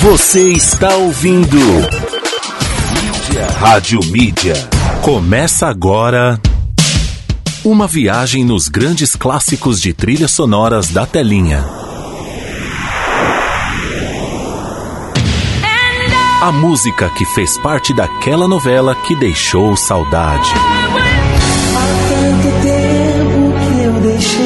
Você está ouvindo Mídia. Rádio Mídia. Começa agora uma viagem nos grandes clássicos de trilhas sonoras da telinha. A música que fez parte daquela novela que deixou saudade. Há tanto tempo que eu deixei.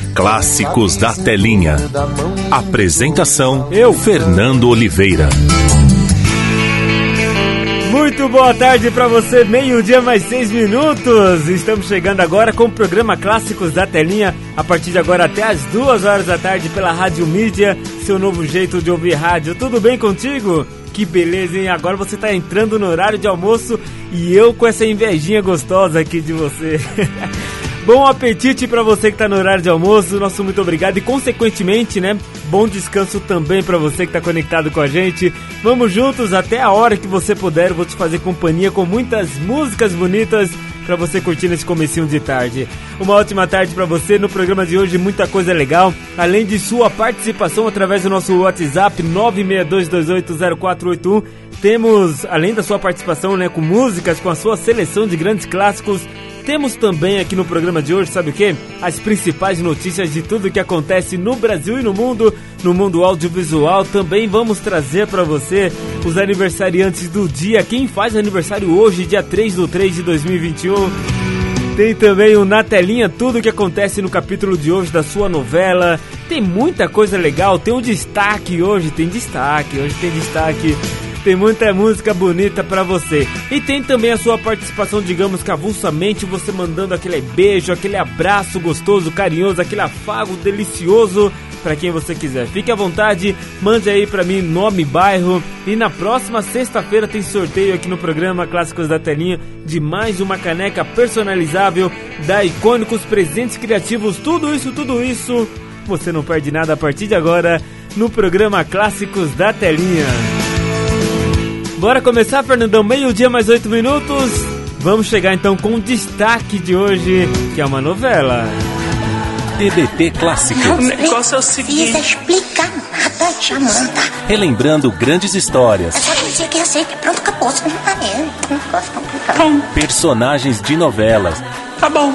Clássicos da Telinha. Apresentação: Eu, Fernando Oliveira. Muito boa tarde para você, meio-dia mais seis minutos. Estamos chegando agora com o programa Clássicos da Telinha, a partir de agora até as duas horas da tarde pela Rádio Mídia, seu novo jeito de ouvir rádio. Tudo bem contigo? Que beleza, hein? Agora você tá entrando no horário de almoço e eu com essa invejinha gostosa aqui de você. Bom apetite para você que tá no horário de almoço, nosso muito obrigado e consequentemente, né, bom descanso também para você que tá conectado com a gente. Vamos juntos até a hora que você puder, vou te fazer companhia com muitas músicas bonitas para você curtir nesse comecinho de tarde. Uma ótima tarde para você no programa de hoje, muita coisa legal, além de sua participação através do nosso WhatsApp 962280481. Temos, além da sua participação, né, com músicas, com a sua seleção de grandes clássicos, temos também aqui no programa de hoje, sabe o que? As principais notícias de tudo que acontece no Brasil e no mundo, no mundo audiovisual. Também vamos trazer para você os aniversariantes do dia. Quem faz aniversário hoje, dia 3 do 3 de 2021. Tem também o Na Telinha, tudo o que acontece no capítulo de hoje da sua novela. Tem muita coisa legal, tem um destaque hoje, tem destaque, hoje tem destaque. Tem muita música bonita pra você. E tem também a sua participação, digamos, cavulsamente, você mandando aquele beijo, aquele abraço gostoso, carinhoso, aquele afago delicioso para quem você quiser. Fique à vontade, mande aí para mim nome, bairro. E na próxima sexta-feira tem sorteio aqui no programa Clássicos da Telinha de mais uma caneca personalizável da Icônicos Presentes Criativos. Tudo isso, tudo isso, você não perde nada a partir de agora no programa Clássicos da Telinha. Bora começar, Fernandão? Meio-dia, mais oito minutos. Vamos chegar então com o destaque de hoje, que é uma novela. TBT Clássicos. O negócio é o seguinte. explicar nada, Samanta. Relembrando grandes histórias, Só dizer que aceita e pronto, acabou. Você não tá vendo. Personagens de novelas, Tá bom.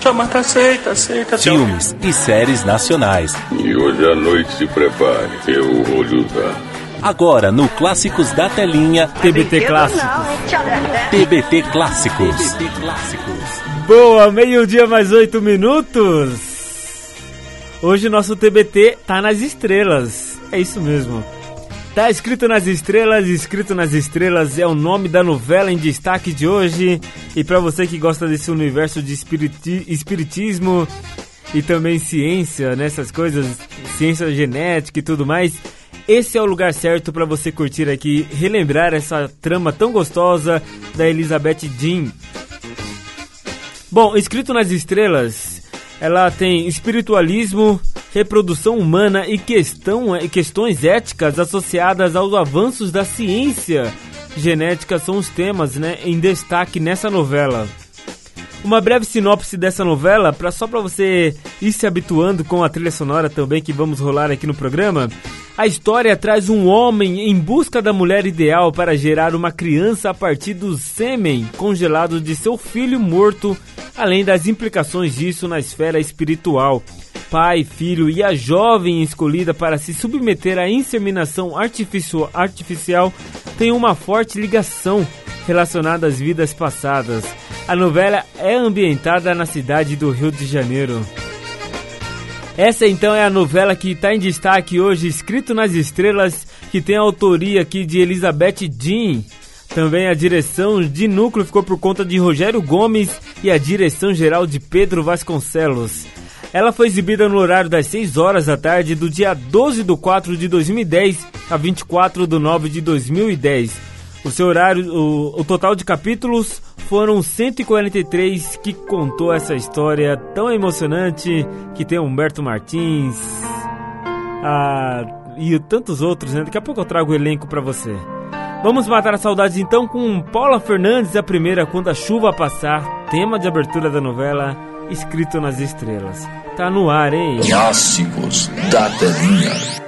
Samanta aceita, aceita. filmes e séries nacionais. E hoje à noite se prepare, eu vou lhe usar. Agora no Clássicos da Telinha, TBT Clássicos. TBT Clássicos. Boa, meio-dia mais oito minutos. Hoje nosso TBT tá nas estrelas. É isso mesmo. Tá escrito nas estrelas, escrito nas estrelas é o nome da novela em destaque de hoje. E para você que gosta desse universo de espiriti espiritismo e também ciência, nessas coisas, ciência genética e tudo mais, esse é o lugar certo para você curtir aqui, relembrar essa trama tão gostosa da Elizabeth Jean. Bom, escrito nas estrelas, ela tem espiritualismo, reprodução humana e questão, questões éticas associadas aos avanços da ciência genética são os temas né, em destaque nessa novela. Uma breve sinopse dessa novela, pra, só para você ir se habituando com a trilha sonora também que vamos rolar aqui no programa. A história traz um homem em busca da mulher ideal para gerar uma criança a partir do sêmen congelado de seu filho morto, além das implicações disso na esfera espiritual. Pai, filho e a jovem escolhida para se submeter à inseminação artificio- artificial têm uma forte ligação relacionada às vidas passadas. A novela é ambientada na cidade do Rio de Janeiro. Essa então é a novela que está em destaque hoje, escrito nas estrelas, que tem a autoria aqui de Elizabeth Jean. Também a direção de núcleo ficou por conta de Rogério Gomes e a direção geral de Pedro Vasconcelos. Ela foi exibida no horário das 6 horas da tarde do dia 12 de 4 de 2010 a 24 de 9 de 2010. O seu horário, o, o total de capítulos foram 143 que contou essa história tão emocionante que tem Humberto Martins a, e tantos outros, né? Daqui a pouco eu trago o elenco para você. Vamos matar a saudade então com Paula Fernandes, a primeira quando a chuva passar, tema de abertura da novela escrito nas estrelas. Tá no ar, hein? Clássicos da telinha.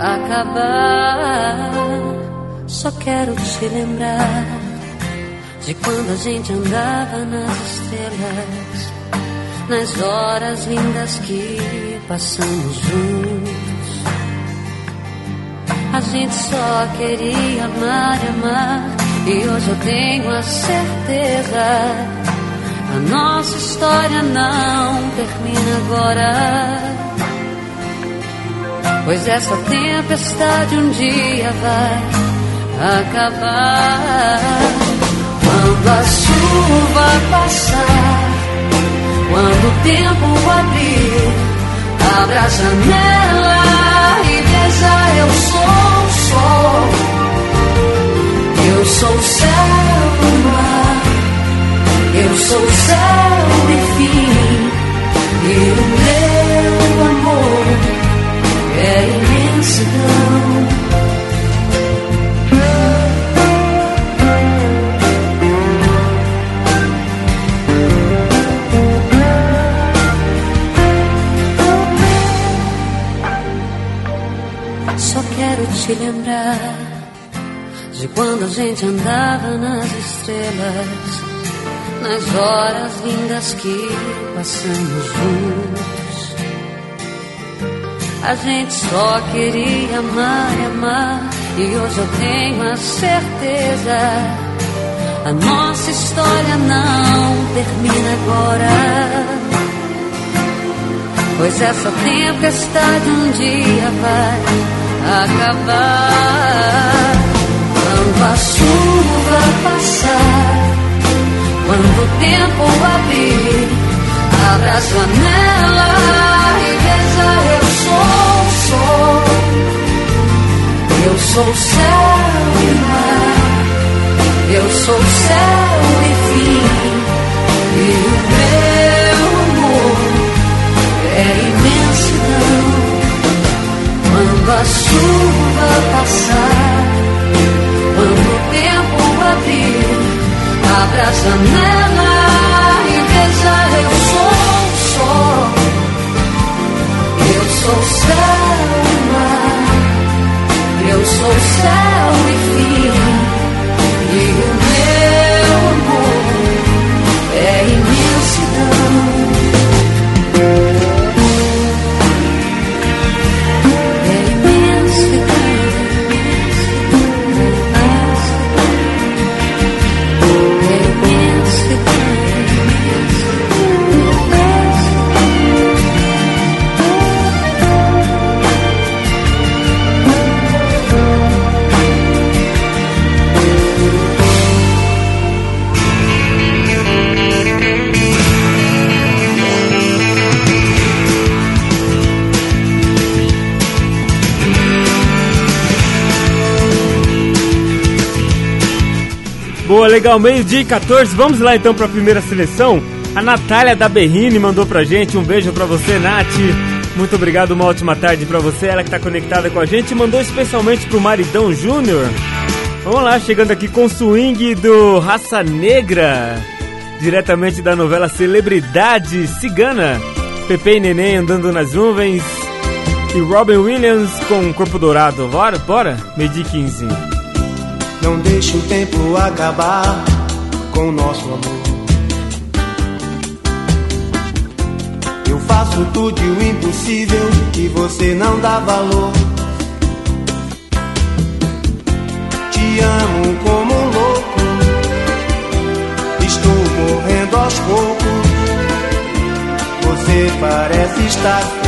acabar. Só quero te lembrar de quando a gente andava nas estrelas nas horas lindas que passamos juntos. A gente só queria amar e amar, e hoje eu tenho a certeza. A nossa história não termina agora. Pois essa tempestade um dia vai acabar. Quando a chuva passar quando o tempo abrir, abra a janela e veja eu sou o sol. Eu sou o céu e mar. Eu sou o céu e fim. E o meu amor é imensidão. te lembrar de quando a gente andava nas estrelas, nas horas lindas que passamos juntos. A gente só queria amar e amar, e hoje eu tenho a certeza. A nossa história não termina agora. Pois essa tempestade um dia vai acabar. Quando a chuva passar, quando o tempo abrir, abra a janela e veja Eu sou céu e mar, eu sou céu e fim, e o meu amor é imensidão. Quando a chuva passar, quando o tempo abrir, abra a janela e veja é imensidão. Legal, meio-dia e 14. Vamos lá então para a primeira seleção. A Natália da Berrine mandou pra gente. Um beijo para você, Nath. Muito obrigado, uma ótima tarde para você. Ela que tá conectada com a gente. Mandou especialmente pro Maridão Júnior. Vamos lá, chegando aqui com o swing do Raça Negra. Diretamente da novela Celebridade Cigana. Pepe e Neném andando nas nuvens. E Robin Williams com Corpo Dourado. Bora, bora? Medir 15. Não deixe o tempo acabar com o nosso amor. Eu faço tudo o impossível que você não dá valor. Te amo como um louco. Estou morrendo aos poucos. Você parece estar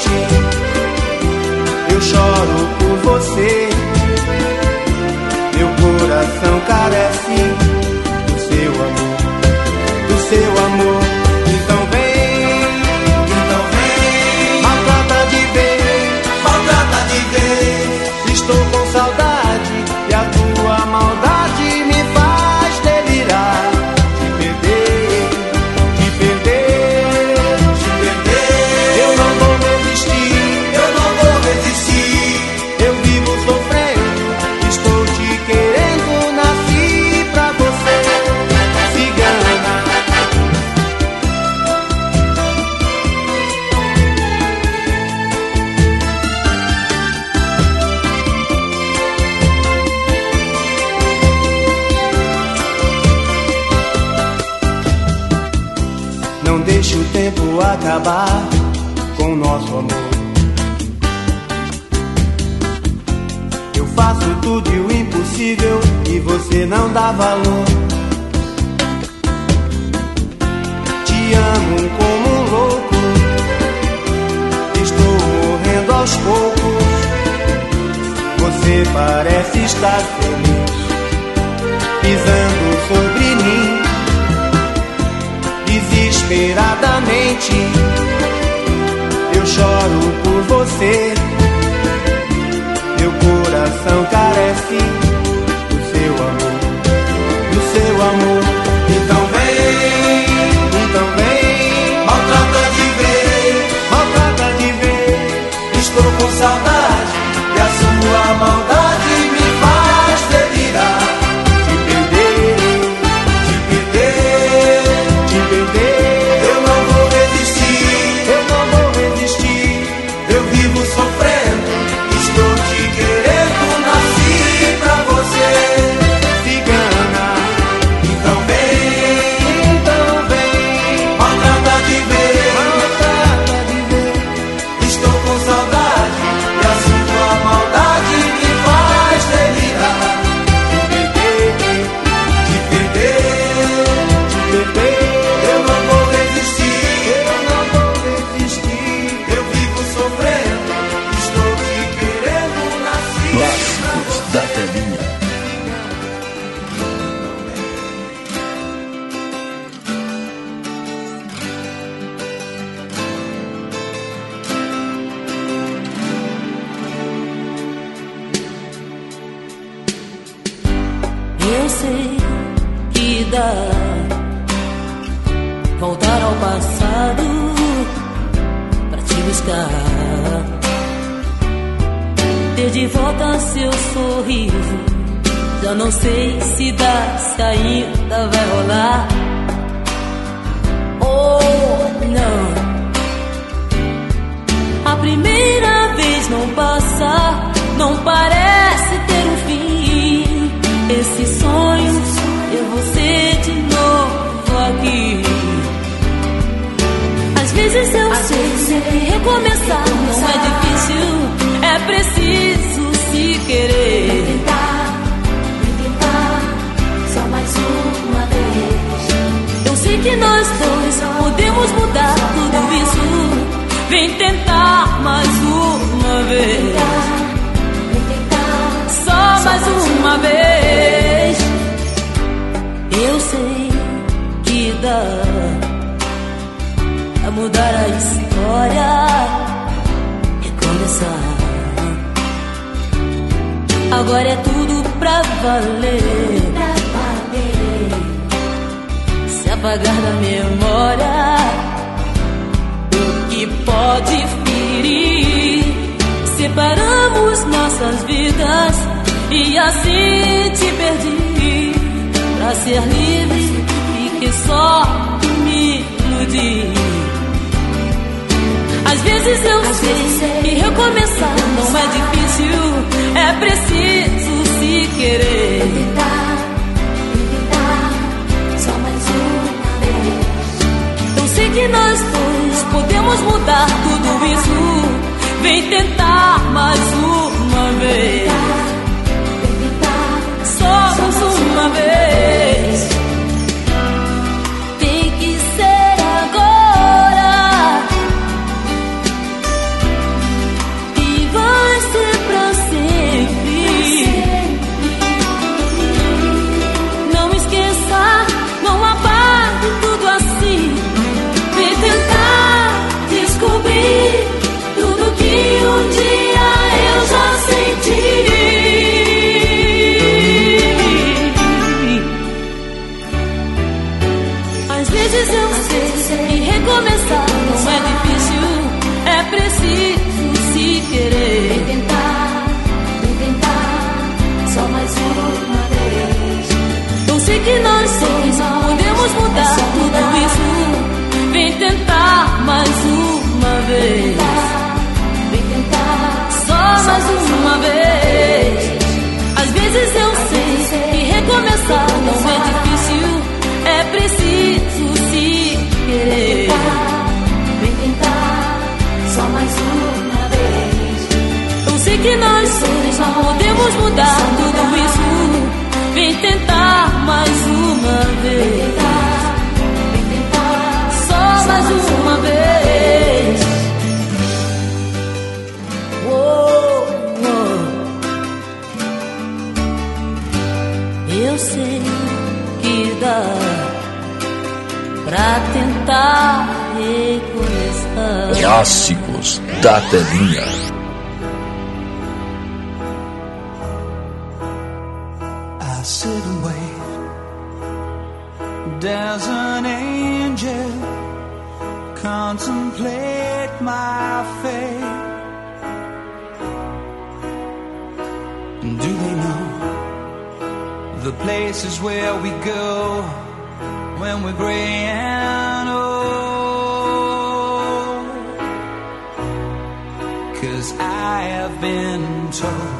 desesperadamente. Eu choro por você. Meu coração carece se ainda vai rolar. Oh, não. A primeira vez não passa, não parece ter um fim. Esse sonho, eu vou ser de novo aqui. Às vezes eu sei que recomeçar não é difícil, é preciso que nós dois podemos mudar tudo isso. Vem tentar mais uma vez. Só mais uma vez. Eu sei que dá a mudar a história e começar. Agora é tudo pra valer apagar da memória o que pode ferir. Separamos nossas vidas e assim te perdi. Pra ser livre, fiquei só me iludir. Às vezes eu Às sei vezes que recomeçar não é difícil, é preciso se querer. que nós dois podemos mudar tudo isso. Vem tentar mais uma vez. Só mais uma vez. que nós seres podemos mudar tudo isso. Vem tentar mais uma vez. Só mais uma vez. Oh, oh. Eu sei que dá pra tentar recomeçar. Clássicos da telinha. I sit and wait. There's an angel contemplate my fate. Do they know the places where we go when we're gray and old? Cause I have been told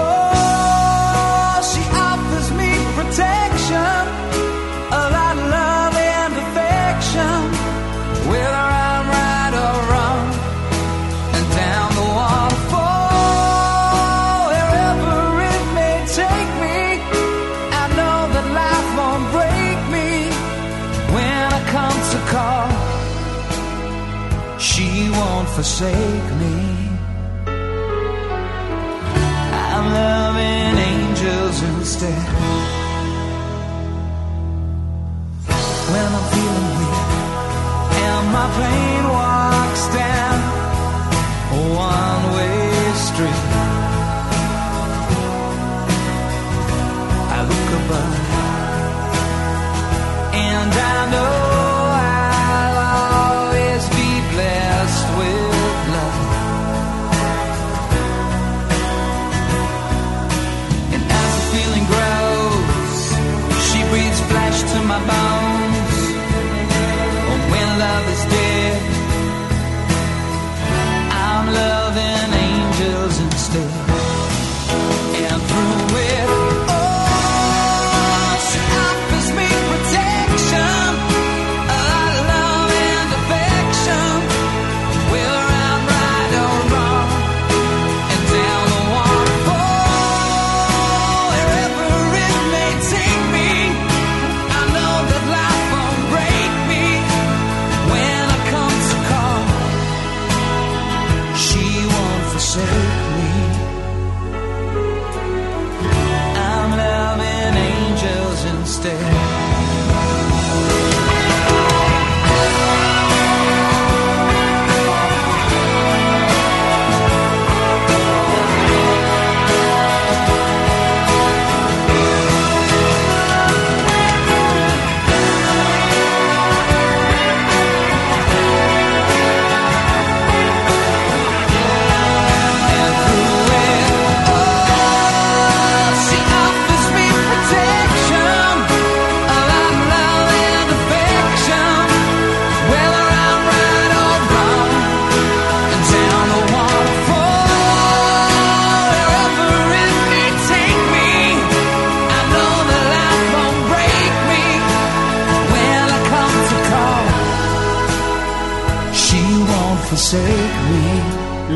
forsake me. I'm loving angels instead. When I'm feeling weak, am I playing?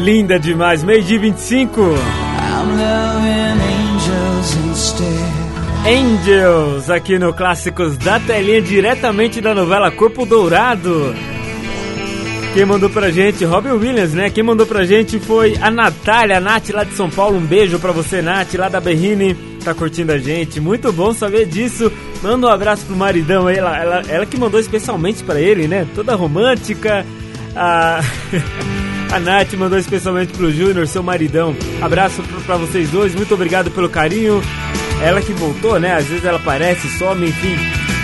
Linda demais, meio-dia 25. I'm loving angels instead. Angels, aqui no Clássicos da Telinha, diretamente da novela Corpo Dourado. Quem mandou pra gente, Robin Williams, né? Quem mandou pra gente foi a Natália, a Nath lá de São Paulo. Um beijo pra você, Nath, lá da Berrine. Tá curtindo a gente, muito bom saber disso. Manda um abraço pro maridão aí, ela, ela, ela que mandou especialmente pra ele, né? Toda romântica. A, a Nath mandou especialmente pro Júnior, seu maridão. Abraço pra vocês dois, muito obrigado pelo carinho. Ela que voltou, né? Às vezes ela aparece, some, enfim.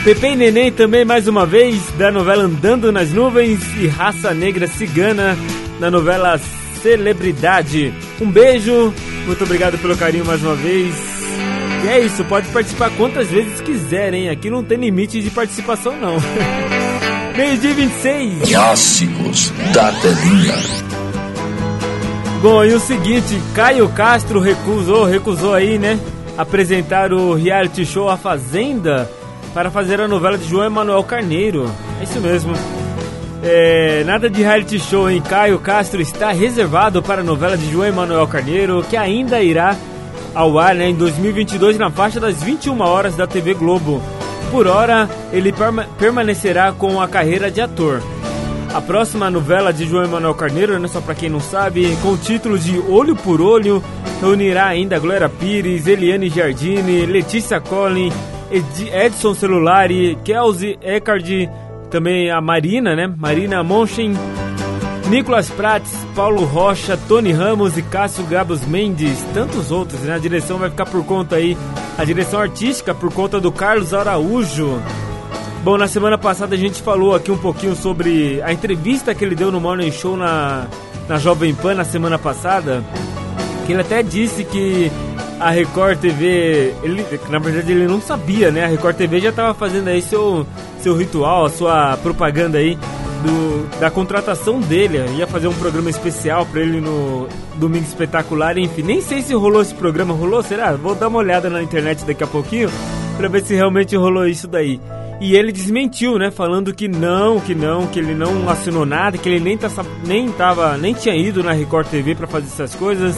Pepe e Neném também mais uma vez, da novela Andando nas Nuvens e Raça Negra Cigana, na novela Celebridade. Um beijo, muito obrigado pelo carinho mais uma vez. E é isso, pode participar quantas vezes quiser, hein? Aqui não tem limite de participação, não. Meio-dia 26. Clássicos da Telinha. Bom, e o seguinte, Caio Castro recusou, recusou aí, né? Apresentar o reality show A Fazenda para fazer a novela de João Emanuel Carneiro. É isso mesmo. É, nada de reality show, hein? Caio Castro está reservado para a novela de João Emanuel Carneiro, que ainda irá ao ar né, em 2022 na faixa das 21 horas da TV Globo. Por hora, ele perma permanecerá com a carreira de ator. A próxima novela de João Emanuel Carneiro, né, só para quem não sabe, com o título de Olho por Olho, reunirá ainda Glória Pires, Eliane Giardini, Letícia Collin, Ed Edson Celulari, Kelsey Eckard, também a Marina, né? Marina Monchen, Nicolas Prates, Paulo Rocha, Tony Ramos e Cássio Gabos Mendes, tantos outros, né? A direção vai ficar por conta aí, a direção artística por conta do Carlos Araújo. Bom, na semana passada a gente falou aqui um pouquinho sobre a entrevista que ele deu no Morning Show na, na Jovem Pan na semana passada, que ele até disse que a Record TV, ele, na verdade ele não sabia, né? A Record TV já estava fazendo aí seu, seu ritual, a sua propaganda aí do, da contratação dele. Ia fazer um programa especial para ele no Domingo Espetacular, enfim. Nem sei se rolou esse programa, rolou? Será? Vou dar uma olhada na internet daqui a pouquinho para ver se realmente rolou isso daí. E ele desmentiu, né? Falando que não, que não, que ele não assinou nada, que ele nem, tá, nem, tava, nem tinha ido na Record TV para fazer essas coisas.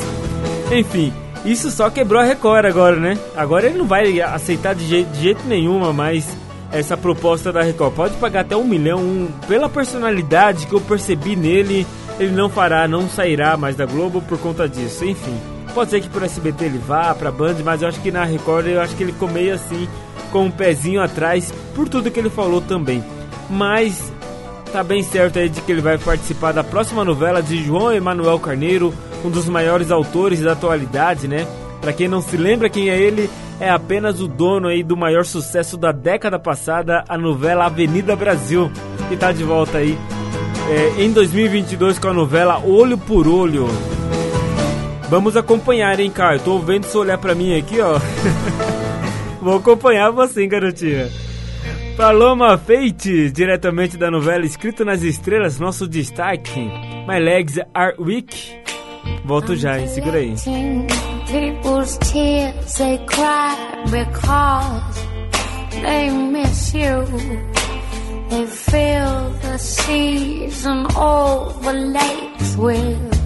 Enfim, isso só quebrou a Record agora, né? Agora ele não vai aceitar de jeito, de jeito nenhuma mais essa proposta da Record. Pode pagar até um milhão. Um, pela personalidade que eu percebi nele, ele não fará, não sairá mais da Globo por conta disso. Enfim, pode ser que por SBT ele vá, pra Band, mas eu acho que na Record eu acho que ele ficou meio assim, com um pezinho atrás, por tudo que ele falou também. Mas tá bem certo aí de que ele vai participar da próxima novela de João Emanuel Carneiro, um dos maiores autores da atualidade, né? Para quem não se lembra quem é ele, é apenas o dono aí do maior sucesso da década passada, a novela Avenida Brasil, que tá de volta aí é, em 2022 com a novela Olho por Olho. Vamos acompanhar, hein, Caio? Tô vendo você olhar pra mim aqui, ó. Vou acompanhar você, hein, garotinha. Paloma Fate, diretamente da novela Escrito nas Estrelas, nosso destaque. My legs are weak. Volto já, hein? Segura aí. People's tears they cry because they miss you. They fill the seas and all the lakes with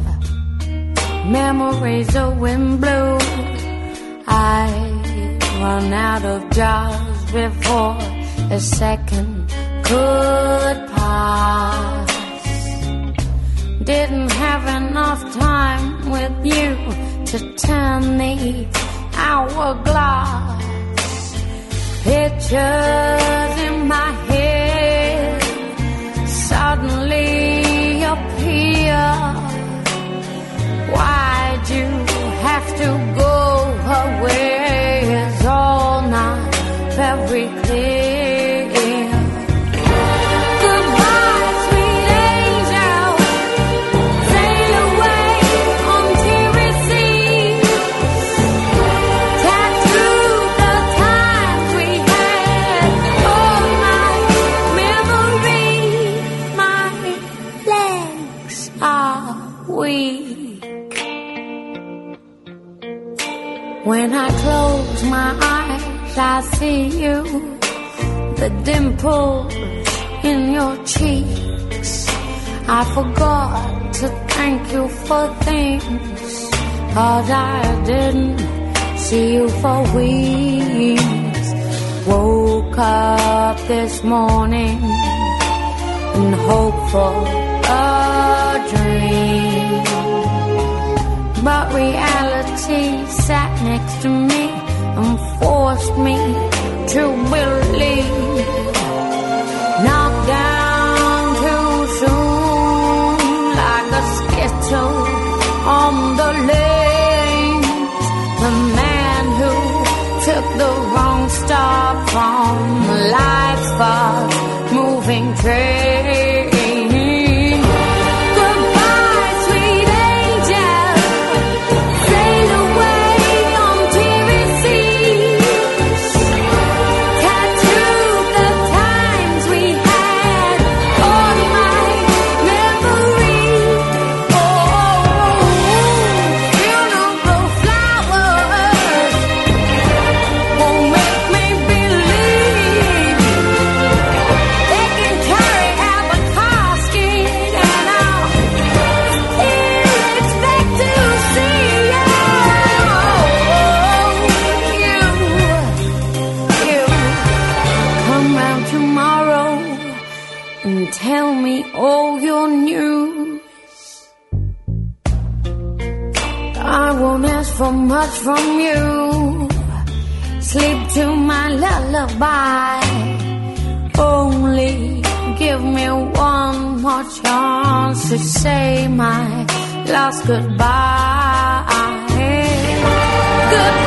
memories of wind blue. I run out of jars before a second could pass. Didn't have enough time with you to turn the hourglass. Pictures in my Why'd you have to go away? When I close my eyes, I see you. The dimples in your cheeks. I forgot to thank you for things, cause I didn't see you for weeks. Woke up this morning and hope for a dream. But reality sat next to me and forced me to believe. Knocked down too soon, like a skittle on the lanes. The man who took the wrong stop from life's fast moving train. I won't ask for much from you. Sleep to my lullaby. Only give me one more chance to say my last goodbye. Goodbye,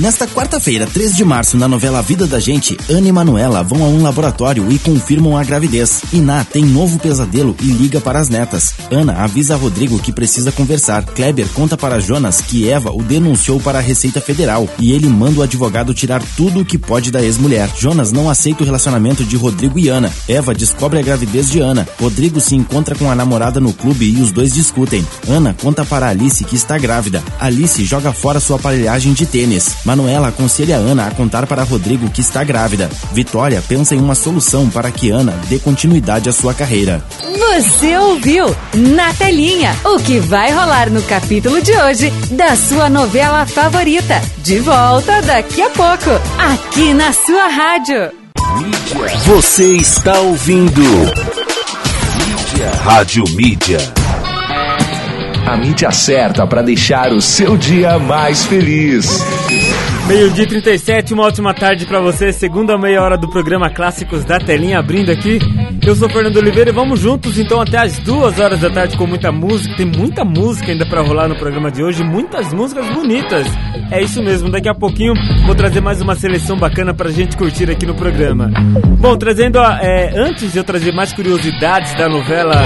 Nesta quarta-feira, 3 de março, na novela Vida da Gente, Ana e Manuela vão a um laboratório e confirmam a gravidez. Iná tem novo pesadelo e liga para as netas. Ana avisa Rodrigo que precisa conversar. Kleber conta para Jonas que Eva o denunciou para a Receita Federal e ele manda o advogado tirar tudo o que pode da ex-mulher. Jonas não aceita o relacionamento de Rodrigo e Ana. Eva descobre a gravidez de Ana. Rodrigo se encontra com a namorada no clube e os dois discutem. Ana conta para Alice que está grávida. Alice joga fora sua aparelhagem de tênis. Manuela aconselha Ana a contar para Rodrigo que está grávida. Vitória pensa em uma solução para que Ana dê continuidade à sua carreira. Você ouviu na telinha o que vai rolar no capítulo de hoje da sua novela favorita. De volta daqui a pouco, aqui na sua rádio. Você está ouvindo. Mídia. Rádio Mídia. A mídia certa para deixar o seu dia mais feliz. Meio-dia e 37, uma ótima tarde pra você. Segunda meia hora do programa Clássicos da Telinha abrindo aqui. Eu sou Fernando Oliveira e vamos juntos então até as duas horas da tarde com muita música. Tem muita música ainda pra rolar no programa de hoje, muitas músicas bonitas. É isso mesmo, daqui a pouquinho vou trazer mais uma seleção bacana pra gente curtir aqui no programa. Bom, trazendo a, é, antes de eu trazer mais curiosidades da novela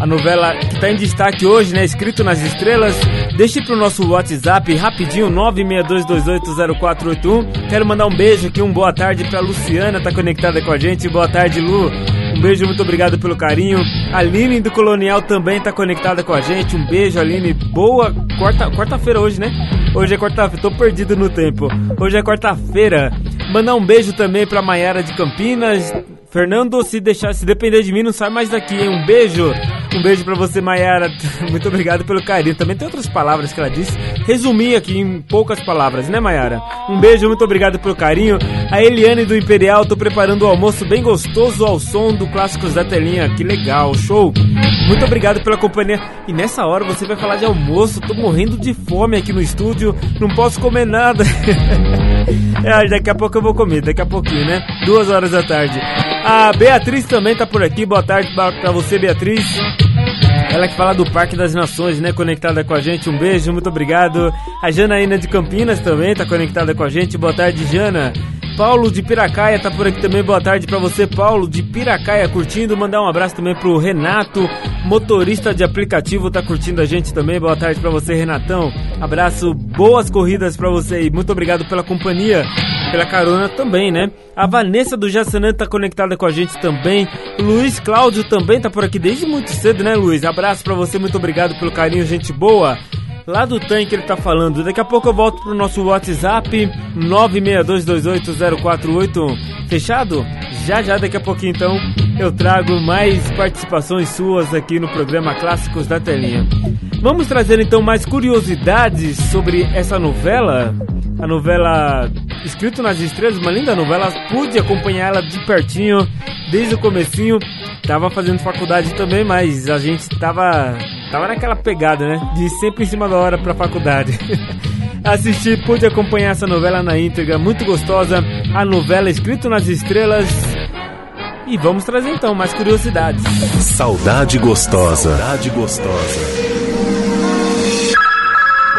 a novela que está em destaque hoje, né? Escrito nas estrelas. Deixe pro nosso WhatsApp rapidinho, 962280481. Quero mandar um beijo aqui, um boa tarde pra Luciana, tá conectada com a gente. Boa tarde, Lu. Um beijo, muito obrigado pelo carinho. A Aline do Colonial também tá conectada com a gente. Um beijo, Aline. Boa quarta, quarta-feira hoje, né? Hoje é quarta-feira, tô perdido no tempo. Hoje é quarta-feira. Mandar um beijo também pra Maiara de Campinas. Fernando, se deixar, se depender de mim, não sai mais daqui, hein? Um beijo. Um beijo pra você, Maiara. Muito obrigado pelo carinho. Também tem outras palavras que ela disse. Resumi aqui em poucas palavras, né, Maiara? Um beijo, muito obrigado pelo carinho. A Eliane do Imperial, tô preparando o almoço bem gostoso ao som do Clássicos da Telinha. Que legal, show. Muito obrigado pela companhia. E nessa hora você vai falar de almoço. Tô morrendo de fome aqui no estúdio. Não posso comer nada. é, daqui a pouco eu vou comer, daqui a pouquinho, né? Duas horas da tarde. A Beatriz também tá por aqui. Boa tarde pra você, Beatriz. Ela que fala do Parque das Nações, né? Conectada com a gente. Um beijo, muito obrigado. A Janaína de Campinas também tá conectada com a gente. Boa tarde, Jana. Paulo de Piracaia tá por aqui também. Boa tarde pra você, Paulo de Piracaia, curtindo. Mandar um abraço também pro Renato, motorista de aplicativo, tá curtindo a gente também. Boa tarde pra você, Renatão. Abraço, boas corridas pra você e muito obrigado pela companhia, pela carona também, né? A Vanessa do Jaçanã tá conectada com a gente também. Luiz Cláudio também tá por aqui desde muito cedo, né, Luiz? Abraço pra você, muito obrigado pelo carinho, gente boa. Lá do tanque ele tá falando. Daqui a pouco eu volto pro nosso WhatsApp 962280481. Fechado? Já já daqui a pouquinho então eu trago mais participações suas aqui no programa Clássicos da Telinha. Vamos trazer então mais curiosidades sobre essa novela. A novela Escrito nas Estrelas, uma linda novela. Pude acompanhar ela de pertinho desde o comecinho. Tava fazendo faculdade também, mas a gente tava tava naquela pegada, né? De sempre em cima hora pra faculdade. Assisti, pude acompanhar essa novela na íntegra, muito gostosa. A novela Escrito nas Estrelas. E vamos trazer então mais curiosidades. Saudade gostosa. Saudade gostosa.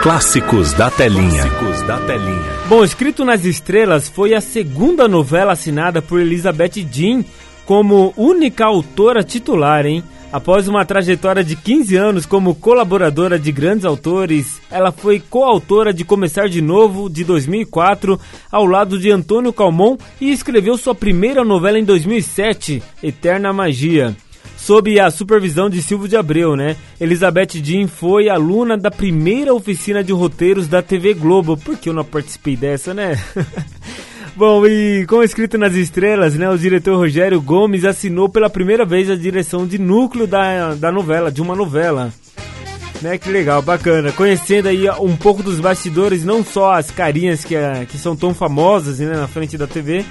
Clássicos da telinha. Clássicos da telinha. Bom, Escrito nas Estrelas foi a segunda novela assinada por Elizabeth Jean como única autora titular, hein? Após uma trajetória de 15 anos como colaboradora de grandes autores, ela foi coautora de Começar de Novo, de 2004, ao lado de Antônio Calmon e escreveu sua primeira novela em 2007, Eterna Magia. Sob a supervisão de Silvio de Abreu, né? Elizabeth Jean foi aluna da primeira oficina de roteiros da TV Globo. Por que eu não participei dessa, né? Bom, e como escrito nas estrelas, né, o diretor Rogério Gomes assinou pela primeira vez a direção de núcleo da, da novela, de uma novela. Né, que legal, bacana. Conhecendo aí um pouco dos bastidores, não só as carinhas que, ah, que são tão famosas né, na frente da TV,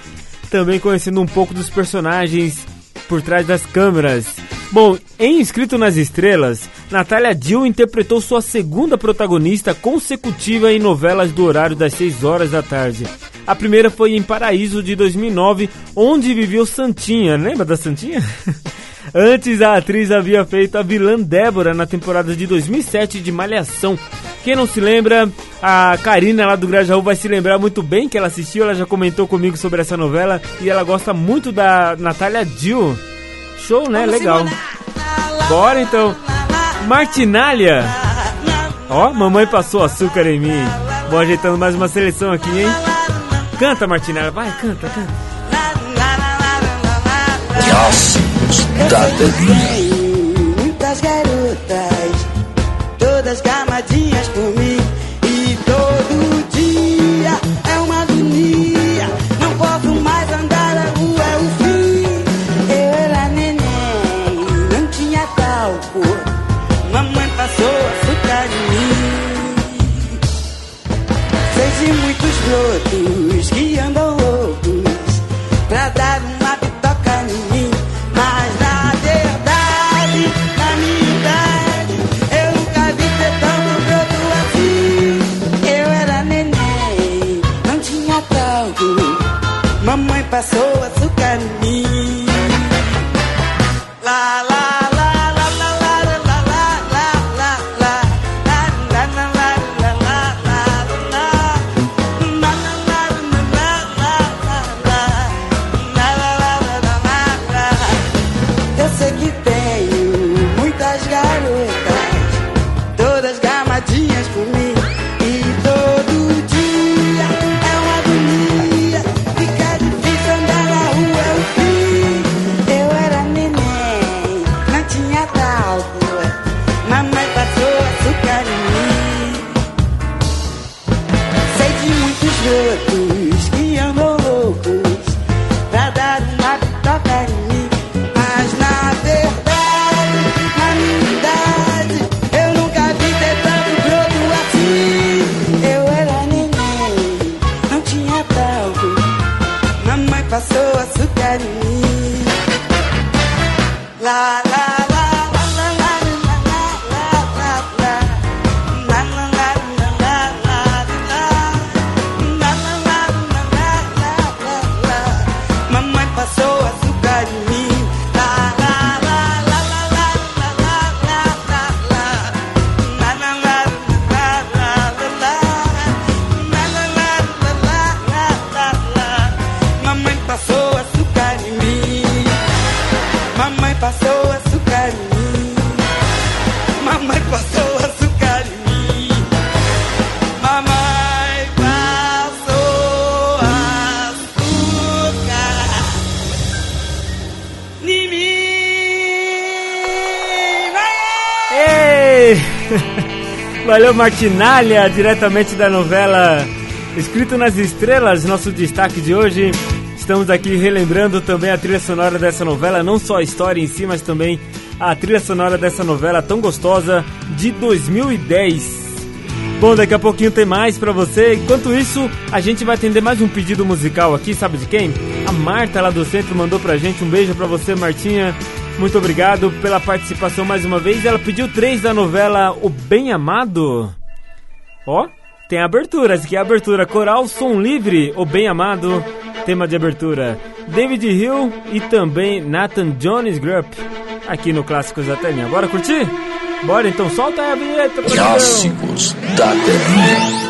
também conhecendo um pouco dos personagens por trás das câmeras. Bom, em Escrito nas Estrelas, Natália Dill interpretou sua segunda protagonista consecutiva em novelas do horário das 6 horas da tarde. A primeira foi em Paraíso de 2009, onde viveu Santinha. Lembra da Santinha? Antes, a atriz havia feito a vilã Débora na temporada de 2007 de Malhação. Quem não se lembra, a Karina lá do Grajaú vai se lembrar muito bem que ela assistiu, ela já comentou comigo sobre essa novela e ela gosta muito da Natália Dill. Show, né? Legal. Bora então. Martinália. Ó, mamãe passou açúcar em mim. Vou ajeitando mais uma seleção aqui, hein? Canta, Martinália. Vai, canta, canta. Muitas garotas, todas gamadinhas por mim. good. Valeu, Martinalha, diretamente da novela Escrito nas Estrelas, nosso destaque de hoje. Estamos aqui relembrando também a trilha sonora dessa novela, não só a história em si, mas também a trilha sonora dessa novela tão gostosa de 2010. Bom, daqui a pouquinho tem mais pra você. Enquanto isso, a gente vai atender mais um pedido musical aqui, sabe de quem? A Marta lá do centro mandou pra gente. Um beijo pra você, Martinha. Muito obrigado pela participação mais uma vez. Ela pediu três da novela O Bem Amado. Ó, tem abertura. Essa aqui é a abertura. Coral Som Livre, O Bem Amado. Tema de abertura. David Hill e também Nathan Jones Grupp. Aqui no Clássicos da Telinha. Bora curtir? Bora então, solta a vinheta. Clássicos da telinha.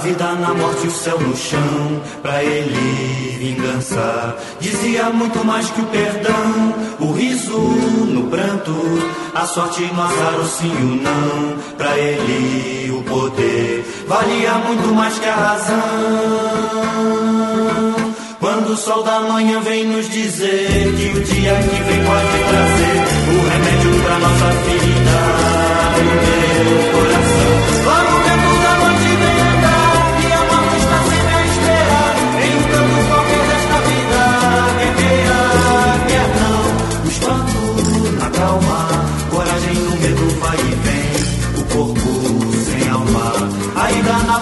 Vida na morte, o céu no chão, pra ele vingança. Dizia muito mais que o perdão, o riso no pranto, a sorte no azar, o sim o não. Pra ele o poder valia muito mais que a razão. Quando o sol da manhã vem nos dizer que o dia que vem pode trazer o remédio pra nossa ferida do meu coração.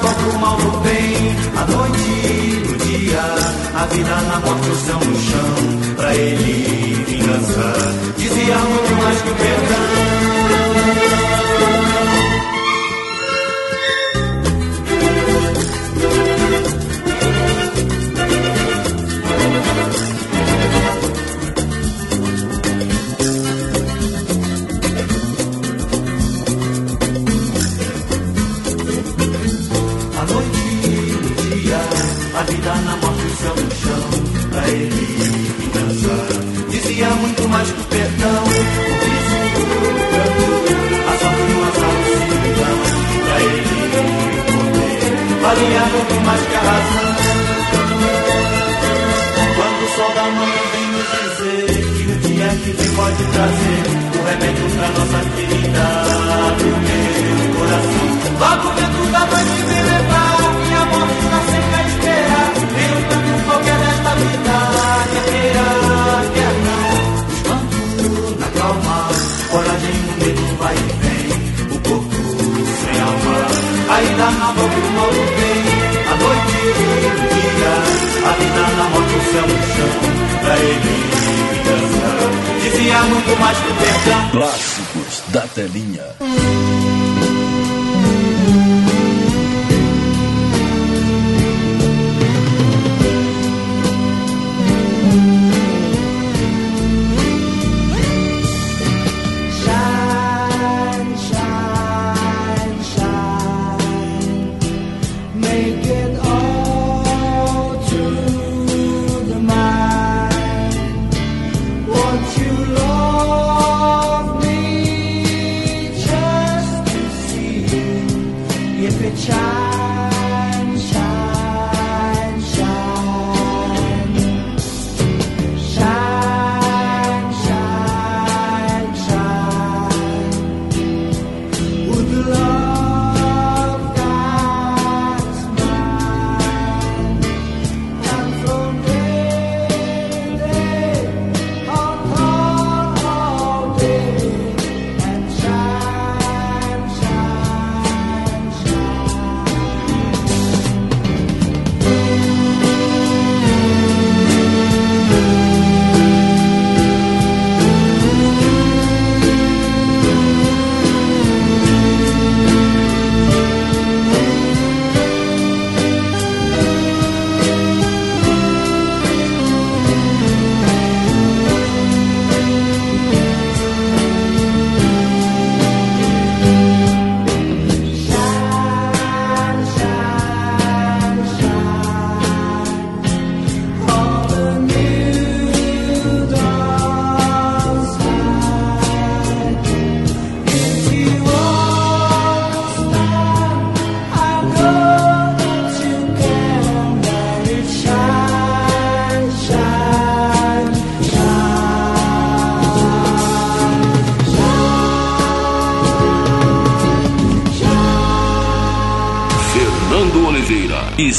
Volta o mal no bem, a noite no dia, a vida na morte, o céu no chão, pra ele vingança, dizia muito mais que o perdão. Valia muito mais que a razão. Quando o sol da manhã vem nos dizer que o dia que vem pode trazer o remédio pra nossa ferida do meu coração. Logo o vento da noite vem levar e a morte está sempre a esperar. Em um canto qualquer desta vida, quer queira, quer não. Espanto na calma, coragem no medo vai e vem. O corpo sem alma, ainda na boca do. Noite e o dia, a vida na morte, o céu no chão. Pra ele vingança, dizia muito mais que perdão. Clássicos da telinha.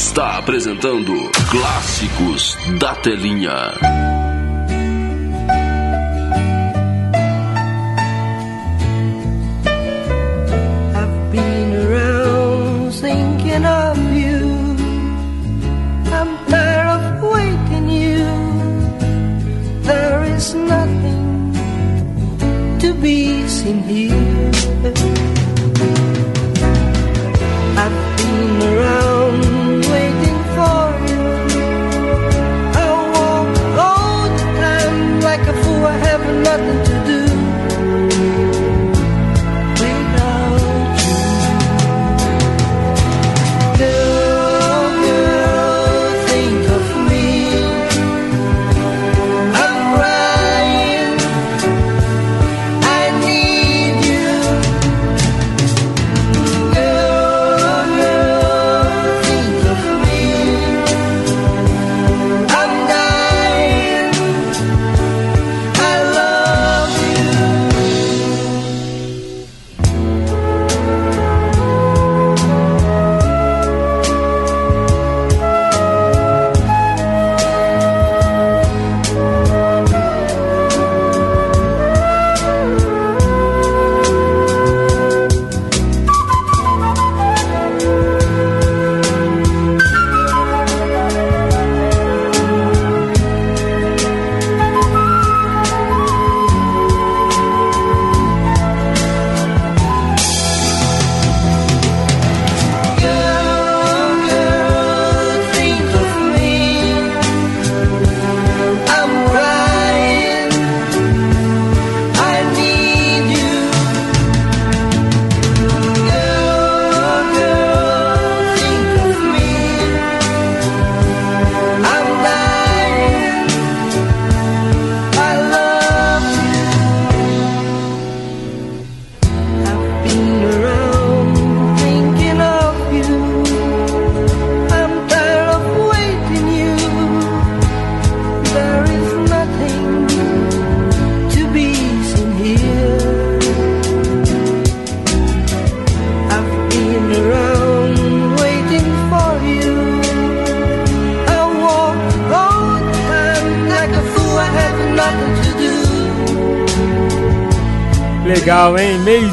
Está apresentando Clássicos da Telinha.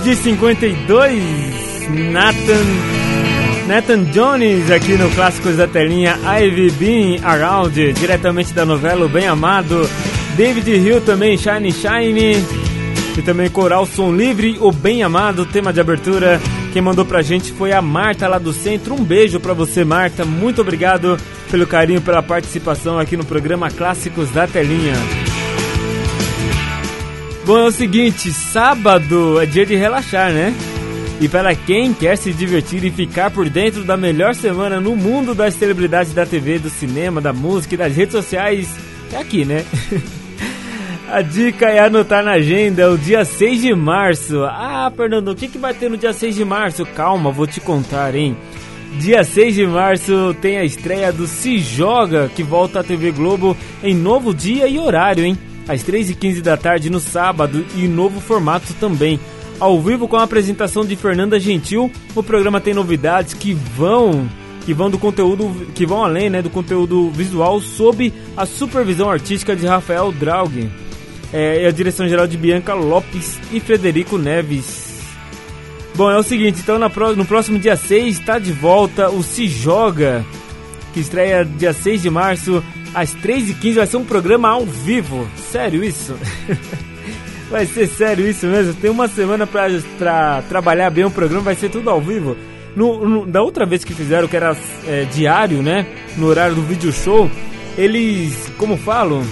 De 52, Nathan, Nathan Jones aqui no Clássicos da Telinha, Ivy Been Around, diretamente da novela O Bem Amado, David Hill também, Shine Shine, e também Coral Som Livre, O Bem Amado, tema de abertura. Quem mandou pra gente foi a Marta lá do centro. Um beijo pra você, Marta. Muito obrigado pelo carinho, pela participação aqui no programa Clássicos da Telinha. Bom, é o seguinte, sábado é dia de relaxar, né? E para quem quer se divertir e ficar por dentro da melhor semana no mundo das celebridades da TV, do cinema, da música e das redes sociais, é aqui, né? A dica é anotar na agenda o dia 6 de março. Ah, Fernando, o que, que vai ter no dia 6 de março? Calma, vou te contar, hein? Dia 6 de março tem a estreia do Se Joga, que volta à TV Globo em novo dia e horário, hein? Às 3h15 da tarde no sábado e novo formato também. Ao vivo com a apresentação de Fernanda Gentil, o programa tem novidades que vão que vão do conteúdo que vão além, né, do conteúdo visual sob a supervisão artística de Rafael Draug. É, e a direção geral de Bianca Lopes e Frederico Neves. Bom, é o seguinte, então no próximo dia 6 está de volta o Se Joga, que estreia dia 6 de março às 3h15. Vai ser um programa ao vivo. Sério isso? vai ser sério isso mesmo? Tem uma semana pra, pra trabalhar bem o programa, vai ser tudo ao vivo. No, no- da outra vez que fizeram, que era é, diário, né? No horário do vídeo show, eles, como falam,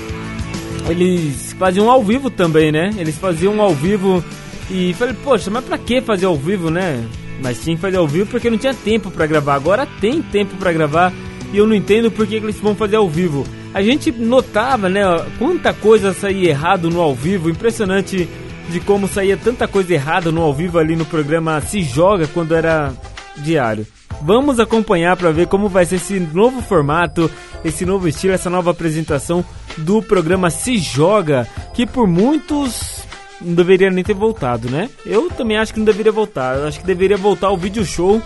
eles faziam ao vivo também, né? Eles faziam ao vivo e falei, poxa, mas pra que fazer ao vivo, né? Mas tinha que fazer ao vivo porque não tinha tempo pra gravar. Agora tem tempo pra gravar e eu não entendo por que eles vão fazer ao vivo. A gente notava, né, quanta coisa saía errado no ao vivo, impressionante de como saía tanta coisa errada no ao vivo ali no programa Se Joga quando era diário. Vamos acompanhar para ver como vai ser esse novo formato, esse novo estilo, essa nova apresentação do programa Se Joga, que por muitos não deveria nem ter voltado, né? Eu também acho que não deveria voltar. Eu acho que deveria voltar o vídeo show,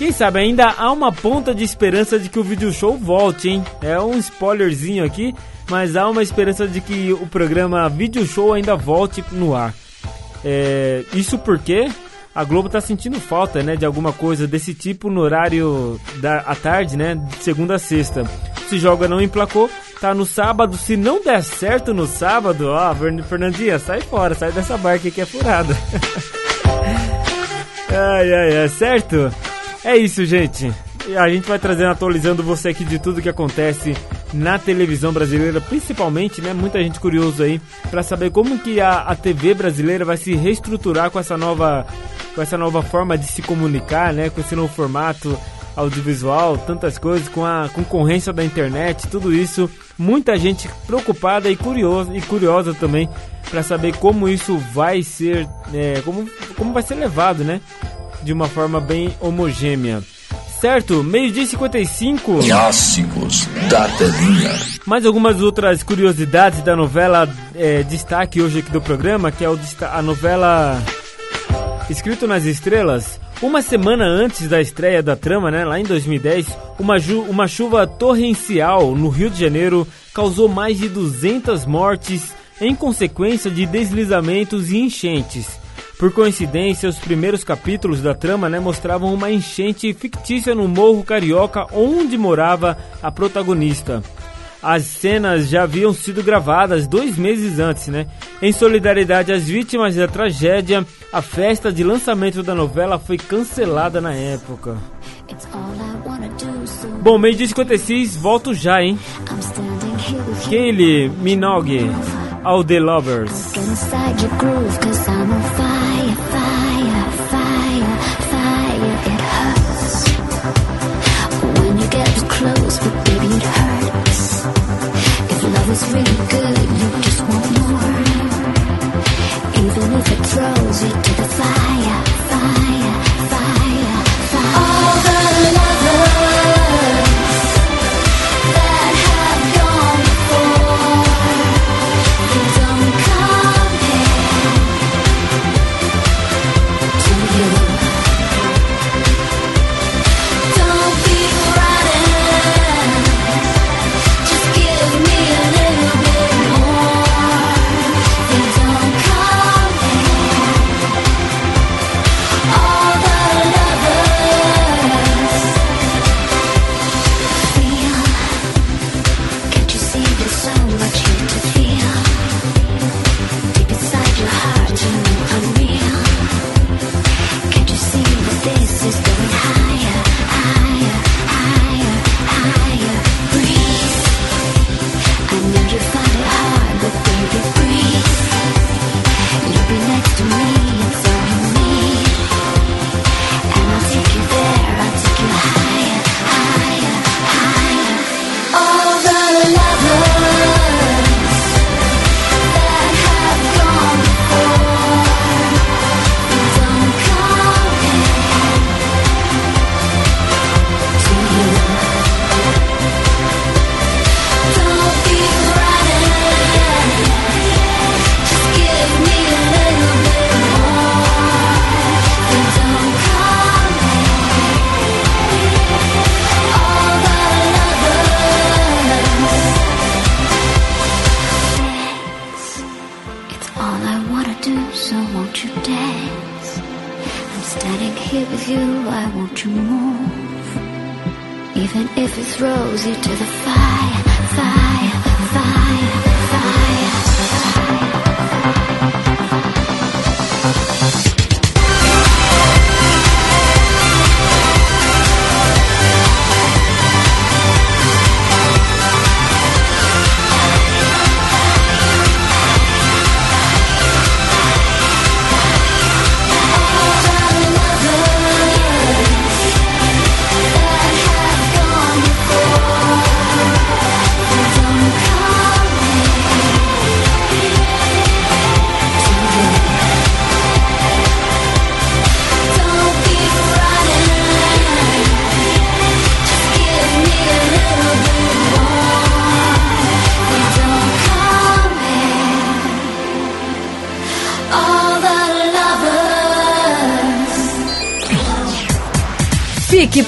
Quem sabe ainda há uma ponta de esperança de que o vídeo show volte, hein? É um spoilerzinho aqui, mas há uma esperança de que o programa Vídeo Show ainda volte no ar. É, isso porque a Globo tá sentindo falta, né, de alguma coisa desse tipo no horário da à tarde, né, de segunda a sexta. Se joga não emplacou, tá no sábado. Se não der certo no sábado, ó, Fern- Fernandinha, sai fora, sai dessa barca que é furada. ai, ai, ai, certo? É isso, gente. A gente vai trazendo, atualizando você aqui de tudo que acontece na televisão brasileira, principalmente, né? Muita gente curioso aí para saber como que a, a TV brasileira vai se reestruturar com essa nova, com essa nova forma de se comunicar, né? Com esse novo formato audiovisual, tantas coisas, com a concorrência da internet, tudo isso, muita gente preocupada e curiosa e curiosa também para saber como isso vai ser, é, como, como vai ser levado, né? De uma forma bem homogênea. Certo? Meio-dia e 55. Clássicos da telinha. Mais algumas outras curiosidades da novela é, destaque hoje aqui do programa, que é o, a novela Escrito nas Estrelas. Uma semana antes da estreia da trama, né, lá em 2010, uma, uma chuva torrencial no Rio de Janeiro causou mais de 200 mortes em consequência de deslizamentos e enchentes. Por coincidência, os primeiros capítulos da trama né, mostravam uma enchente fictícia no Morro Carioca, onde morava a protagonista. As cenas já haviam sido gravadas dois meses antes, né? Em solidariedade às vítimas da tragédia, a festa de lançamento da novela foi cancelada na época. Bom, meio dia 56, volto já, hein? Kaylee Minogue, All the Lovers. was really good. To the fire,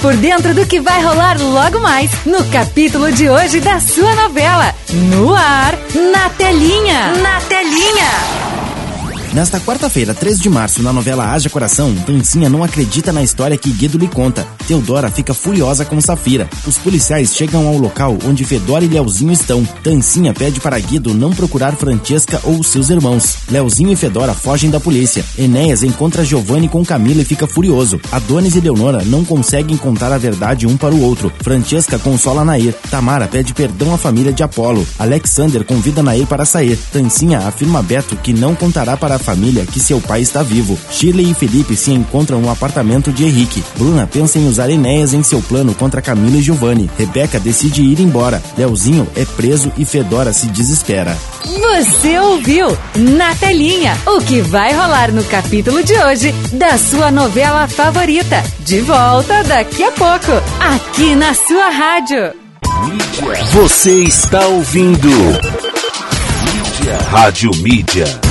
por dentro do que vai rolar logo mais no capítulo de hoje da sua novela. No ar, na telinha. Na telinha. Nesta quarta-feira, 3 de março, na novela Haja Coração, Dancinha não acredita na história que Guido lhe conta. Teodora fica furiosa com Safira. Os policiais chegam ao local onde Fedora e Leozinho estão. Dancinha pede para Guido não procurar Francesca ou seus irmãos. Leozinho e Fedora fogem da polícia. Enéas encontra Giovanni com Camila e fica furioso. Adonis e Leonora não conseguem contar a verdade um para o outro. Francesca consola Nair. Tamara pede perdão à família de Apolo. Alexander convida Nair para sair. Dancinha afirma a Beto que não contará para a família que seu pai está vivo. Shirley e Felipe se encontram no apartamento de Henrique. Bruna pensa em usar Enéas em seu plano contra Camila e Giovanni. Rebeca decide ir embora. Leozinho é preso e Fedora se desespera. Você ouviu na telinha o que vai rolar no capítulo de hoje da sua novela favorita. De volta daqui a pouco, aqui na sua rádio. Você está ouvindo. Mídia. Rádio Mídia.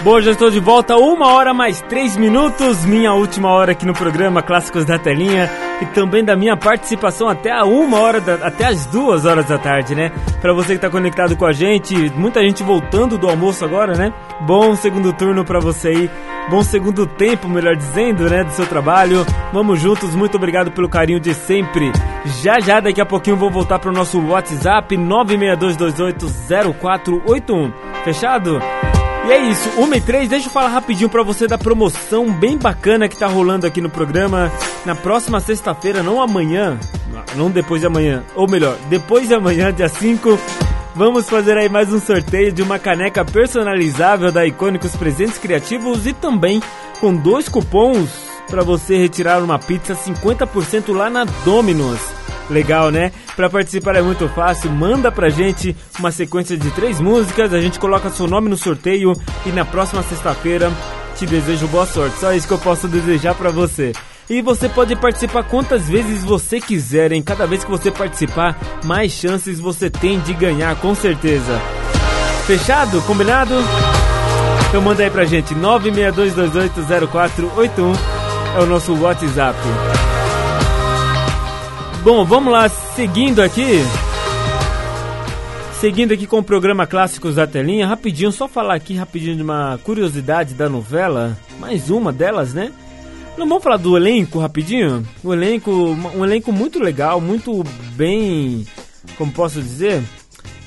Bom, já estou de volta, uma hora mais três minutos, minha última hora aqui no programa Clássicos da Telinha e também da minha participação até a uma hora, da, até as duas horas da tarde, né? Para você que está conectado com a gente, muita gente voltando do almoço agora, né? Bom segundo turno para você aí, bom segundo tempo, melhor dizendo, né? Do seu trabalho. Vamos juntos, muito obrigado pelo carinho de sempre. Já já, daqui a pouquinho vou voltar para o nosso WhatsApp 962280481. Fechado? E é isso, 1 e 3, deixa eu falar rapidinho pra você da promoção bem bacana que tá rolando aqui no programa. Na próxima sexta-feira, não amanhã, não depois de amanhã, ou melhor, depois de amanhã, dia 5, vamos fazer aí mais um sorteio de uma caneca personalizável da Icônicos Presentes Criativos e também com dois cupons para você retirar uma pizza 50% lá na Domino's. Legal, né? Para participar é muito fácil, manda pra gente uma sequência de três músicas, a gente coloca seu nome no sorteio e na próxima sexta-feira te desejo boa sorte. Só isso que eu posso desejar para você. E você pode participar quantas vezes você quiser, hein? Cada vez que você participar, mais chances você tem de ganhar, com certeza. Fechado? Combinado? Então manda aí pra gente, 962280481 é o nosso WhatsApp. Bom, vamos lá, seguindo aqui. Seguindo aqui com o programa Clássicos da Telinha, rapidinho, só falar aqui rapidinho de uma curiosidade da novela, mais uma delas, né? Não vamos falar do elenco rapidinho? O elenco, um elenco muito legal, muito bem, como posso dizer,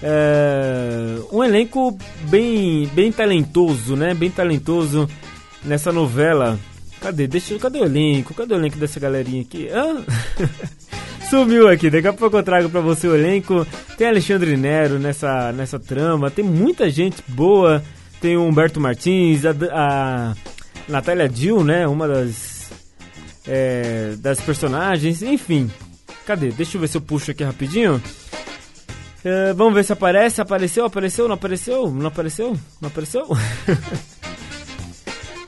é, um elenco bem, bem talentoso, né? Bem talentoso nessa novela. Cadê? Deixa, cadê o elenco? Cadê o elenco dessa galerinha aqui? Hã? Sumiu aqui, daqui a pouco eu trago pra você o elenco. Tem Alexandre Nero nessa, nessa trama, tem muita gente boa. Tem o Humberto Martins, a, a Natália Dill, né? Uma das, é, das personagens, enfim. Cadê? Deixa eu ver se eu puxo aqui rapidinho. É, vamos ver se aparece. Apareceu, apareceu, não apareceu? Não apareceu? Não apareceu?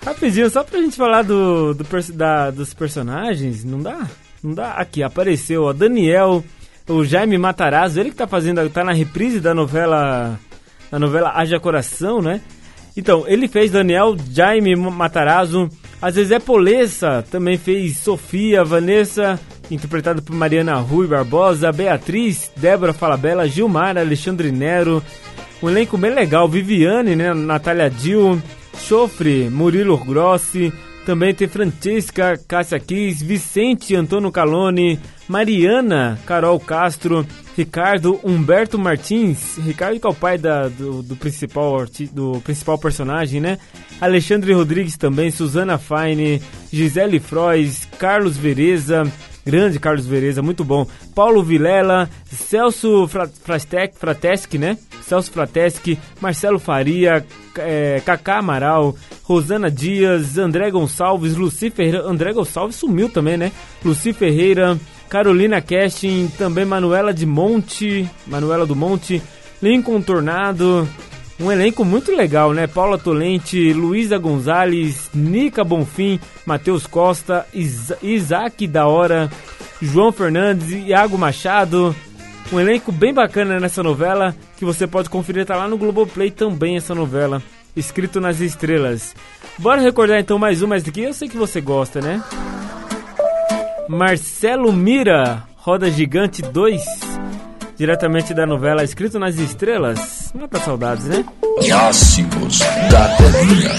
Rapidinho, só pra gente falar do, do da, dos personagens, não dá? Não dá? Aqui, apareceu, ó, Daniel, o Jaime Matarazzo, ele que tá fazendo, tá na reprise da novela, da novela Haja Coração, né? Então, ele fez Daniel, Jaime Matarazzo, a Zezé Polessa também fez Sofia, Vanessa, interpretada por Mariana Rui Barbosa, Beatriz, Débora Falabella, Gilmar, Alexandre Nero, um elenco bem legal, Viviane, né, Natália Dil, Chofre, Murilo Grossi, também tem Francesca Cássia Kiss, Vicente Antônio Calone, Mariana Carol Castro, Ricardo Humberto Martins, Ricardo que é o pai da, do, do, principal, do principal personagem, né? Alexandre Rodrigues também, Suzana Fine, Gisele Frois, Carlos Vereza, grande Carlos Vereza, muito bom. Paulo Vilela, Celso Fratesc, Fratesc né? Celso Fratesc, Marcelo Faria, é, Cacá Amaral, Rosana Dias, André Gonçalves, Luci Ferreira. André Gonçalves sumiu também, né? Luci Ferreira, Carolina Casting, também Manuela de Monte, Manuela do Monte, Lincoln Tornado. Um elenco muito legal, né? Paula Tolente, Luísa Gonzalez, Nica Bonfim, Matheus Costa, Isa Isaac da Hora, João Fernandes, Iago Machado. Um elenco bem bacana nessa novela que você pode conferir, tá lá no Globoplay também essa novela, escrito nas estrelas. Bora recordar então mais uma, daqui eu sei que você gosta, né? Marcelo Mira, Roda Gigante 2, diretamente da novela Escrito nas Estrelas. Mata saudades, né? Clássicos da telinha.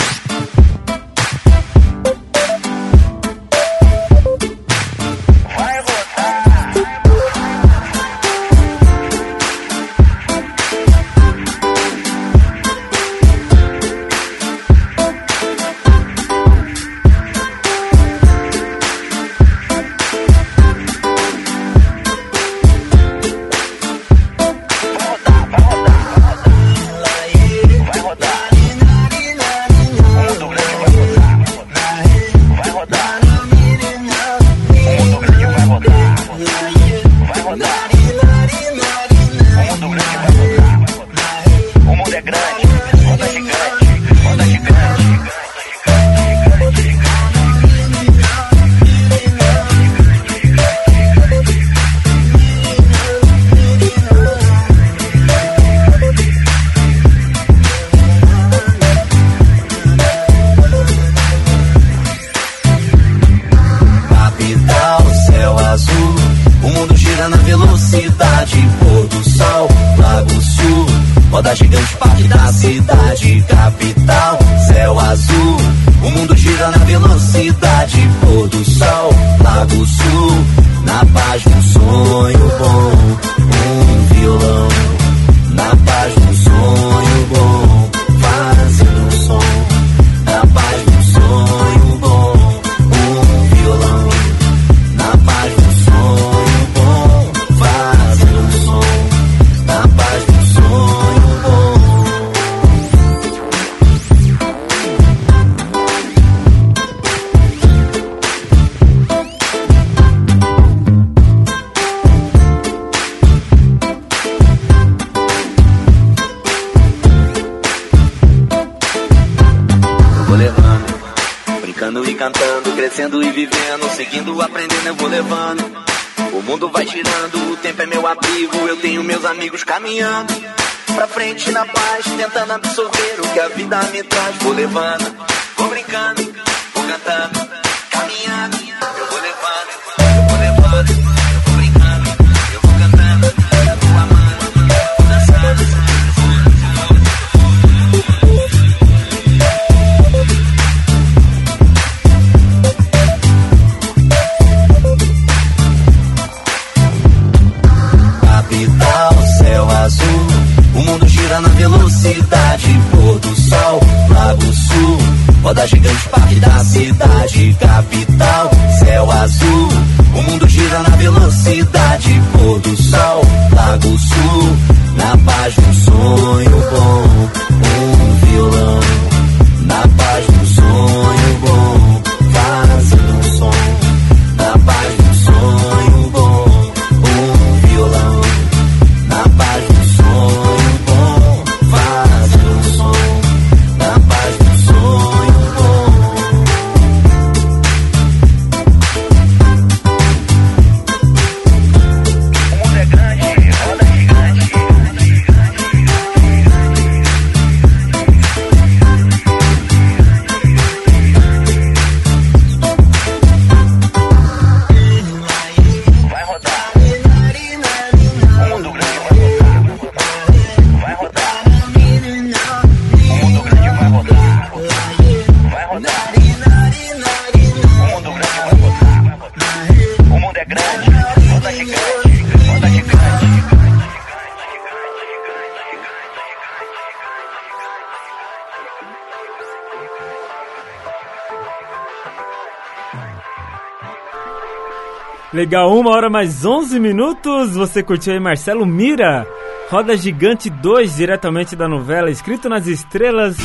Legal, uma hora mais 11 minutos. Você curtiu aí Marcelo Mira, Roda Gigante 2, diretamente da novela Escrito nas Estrelas,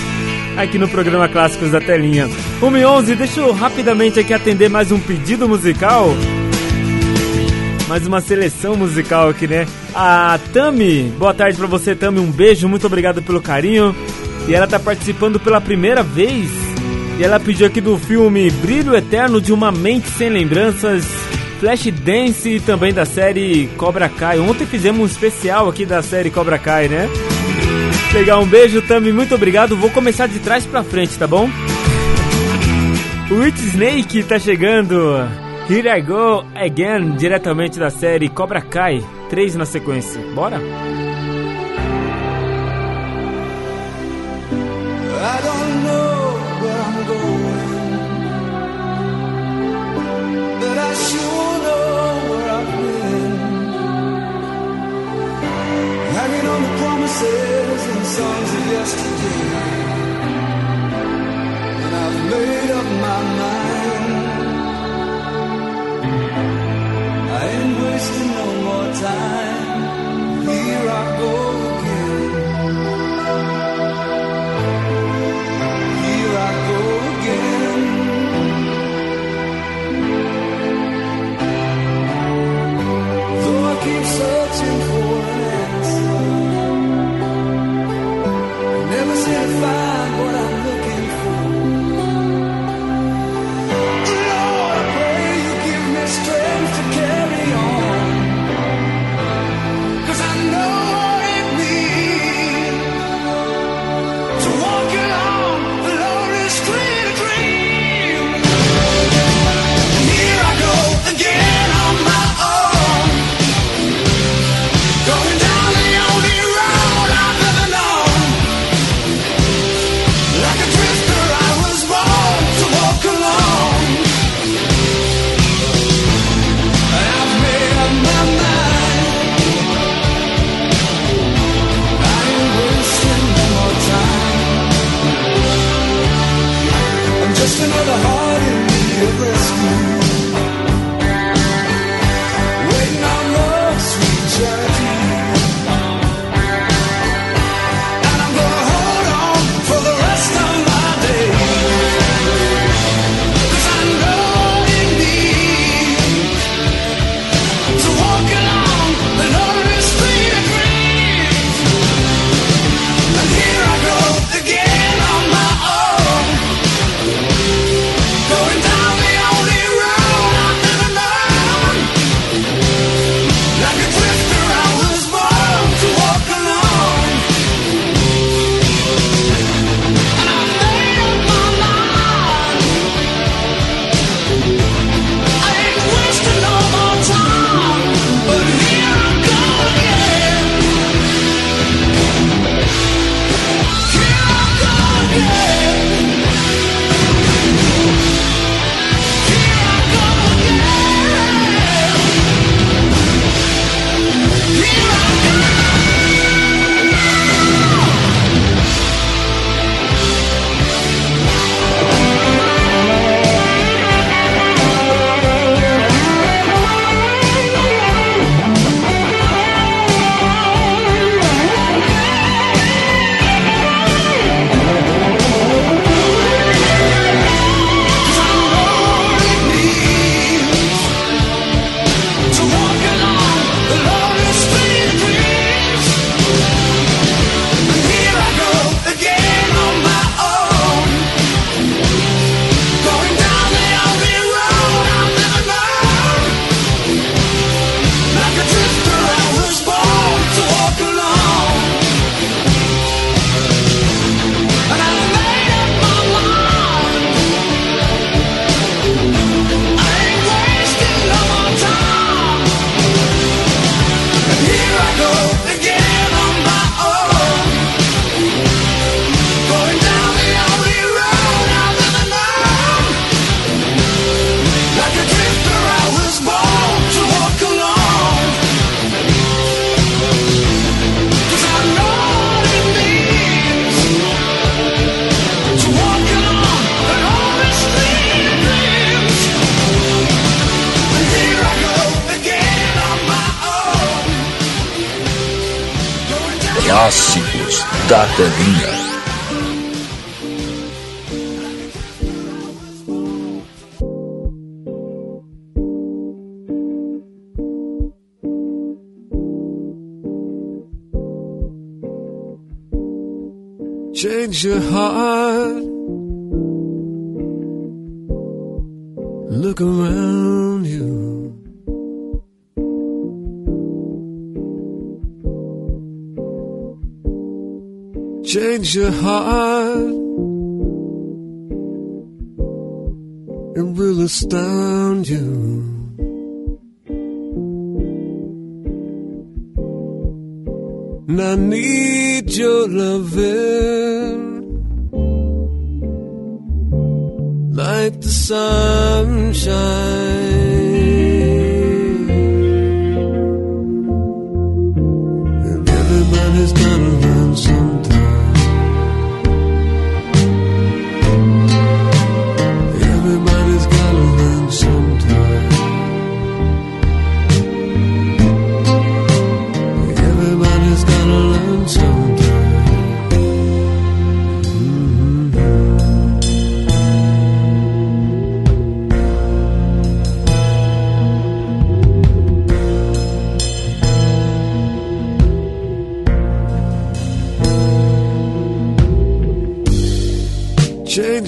aqui no programa Clássicos da Telinha. 1 e 11, deixa eu rapidamente aqui atender mais um pedido musical. Mais uma seleção musical aqui, né? A Tami, boa tarde pra você, Tami. Um beijo, muito obrigado pelo carinho. E ela tá participando pela primeira vez. E ela pediu aqui do filme Brilho Eterno de uma Mente Sem Lembranças, Flash Dance também da série Cobra Kai. Ontem fizemos um especial aqui da série Cobra Kai, né? Legal, um beijo, Tami, muito obrigado. Vou começar de trás pra frente, tá bom? O It Snake tá chegando. Here I Go Again, diretamente da série Cobra Kai. Três na sequência. Bora? promises and songs of yesterday. And I've made up my mind. I ain't wasting no more time. Here I go.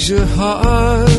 Your heart.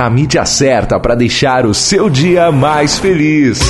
A mídia certa para deixar o seu dia mais feliz.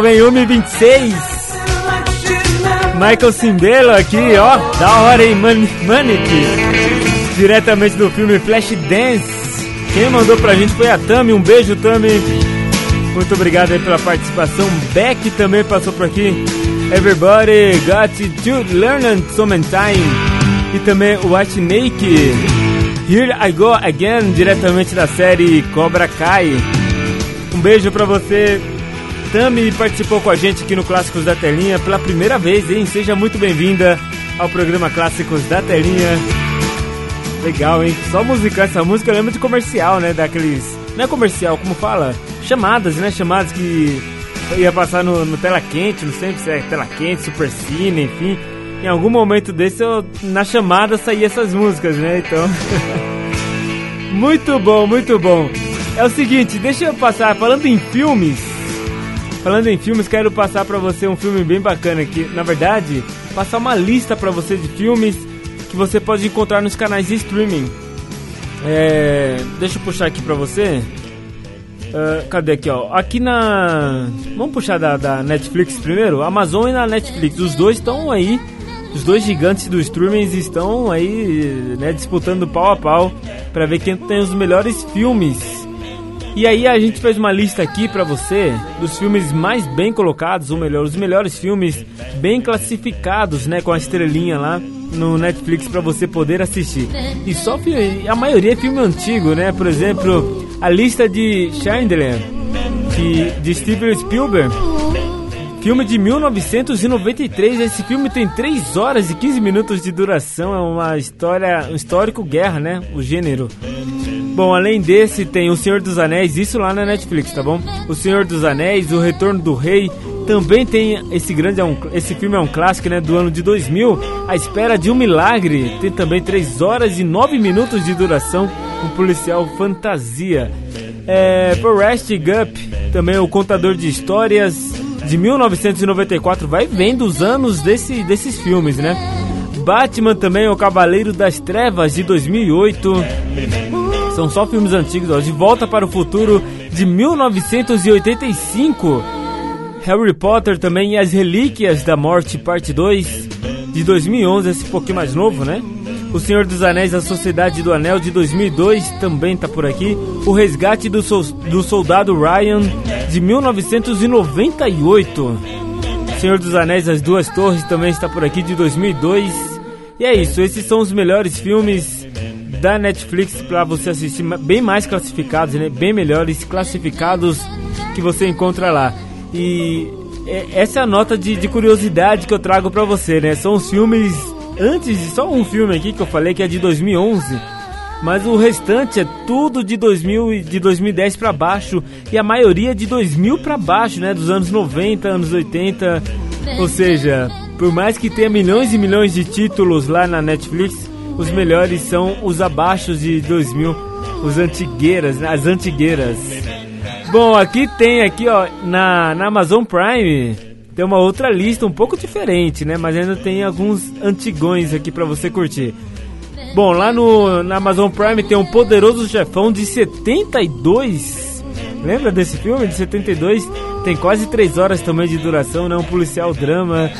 Love. Legal, hein? 1h26. Michael Cimbelo aqui, ó. Da hora, hein? Man Manic. Diretamente do filme Flash Dance. Quem mandou pra gente foi a Tami. Um beijo, Tami. Muito obrigado aí pela participação. Beck também passou por aqui. Everybody got to learn some time. E também o White. Here I Go Again, diretamente da série Cobra Kai. Um beijo pra você. Tami participou com a gente aqui no Clássicos da Telinha pela primeira vez, hein? Seja muito bem-vinda ao programa Clássicos da Telinha. Legal, hein? Só musicar essa música eu lembro de comercial, né? Daqueles. Não é comercial, como fala? Chamadas, né? Chamadas que ia passar no, no Tela Quente, não sei se é Tela Quente, Super Cine, enfim. Em algum momento desse, eu, na chamada saía essas músicas, né? Então. muito bom, muito bom. É o seguinte, deixa eu passar, falando em filmes. Falando em filmes, quero passar pra você um filme bem bacana aqui. Na verdade, passar uma lista pra você de filmes que você pode encontrar nos canais de streaming. É, deixa eu puxar aqui pra você. Ah, cadê aqui, ó? Aqui na. Vamos puxar da, da Netflix primeiro? Amazon e na Netflix. Os dois estão aí. Os dois gigantes do streaming estão aí, né, disputando pau a pau pra ver quem tem os melhores filmes. E aí a gente fez uma lista aqui pra você dos filmes mais bem colocados, ou melhor, os melhores filmes bem classificados, né, com a estrelinha lá no Netflix pra você poder assistir. E só a maioria é filme antigo, né? Por exemplo, a lista de Chandler, de Steven Spielberg, filme de 1993. Esse filme tem 3 horas e 15 minutos de duração. É uma história, um histórico guerra, né? O gênero. Bom, além desse, tem O Senhor dos Anéis, isso lá na Netflix, tá bom? O Senhor dos Anéis, O Retorno do Rei, também tem esse grande, é esse filme é um clássico, né, do ano de 2000, A Espera de um Milagre, tem também 3 horas e 9 minutos de duração, um policial fantasia. É, Forrest Gump, também o contador de histórias de 1994, vai vendo os anos desse, desses filmes, né? Batman também, o Cavaleiro das Trevas de 2008. São só filmes antigos, ó. De Volta para o Futuro de 1985. Harry Potter também e as Relíquias da Morte, parte 2 de 2011, esse pouquinho mais novo, né? O Senhor dos Anéis, a Sociedade do Anel de 2002 também tá por aqui. O Resgate do, Sol- do Soldado Ryan de 1998. Senhor dos Anéis, As Duas Torres também está por aqui de 2002. E é isso, esses são os melhores filmes da Netflix para você assistir, bem mais classificados, né? Bem melhores classificados que você encontra lá. E é- essa é a nota de, de curiosidade que eu trago para você, né? São os filmes antes de só um filme aqui que eu falei que é de 2011. Mas o restante é tudo de 2000 e de 2010 para baixo e a maioria de 2000 para baixo, né, dos anos 90, anos 80. Ou seja, por mais que tenha milhões e milhões de títulos lá na Netflix, os melhores são os abaixo de 2000, os antigueiras, né, as antigueiras. Bom, aqui tem aqui, ó, na, na Amazon Prime, tem uma outra lista um pouco diferente, né, mas ainda tem alguns antigões aqui para você curtir. Bom, lá no na Amazon Prime tem um poderoso chefão de 72. Lembra desse filme de 72? Tem quase 3 horas também de duração, né? Um policial drama.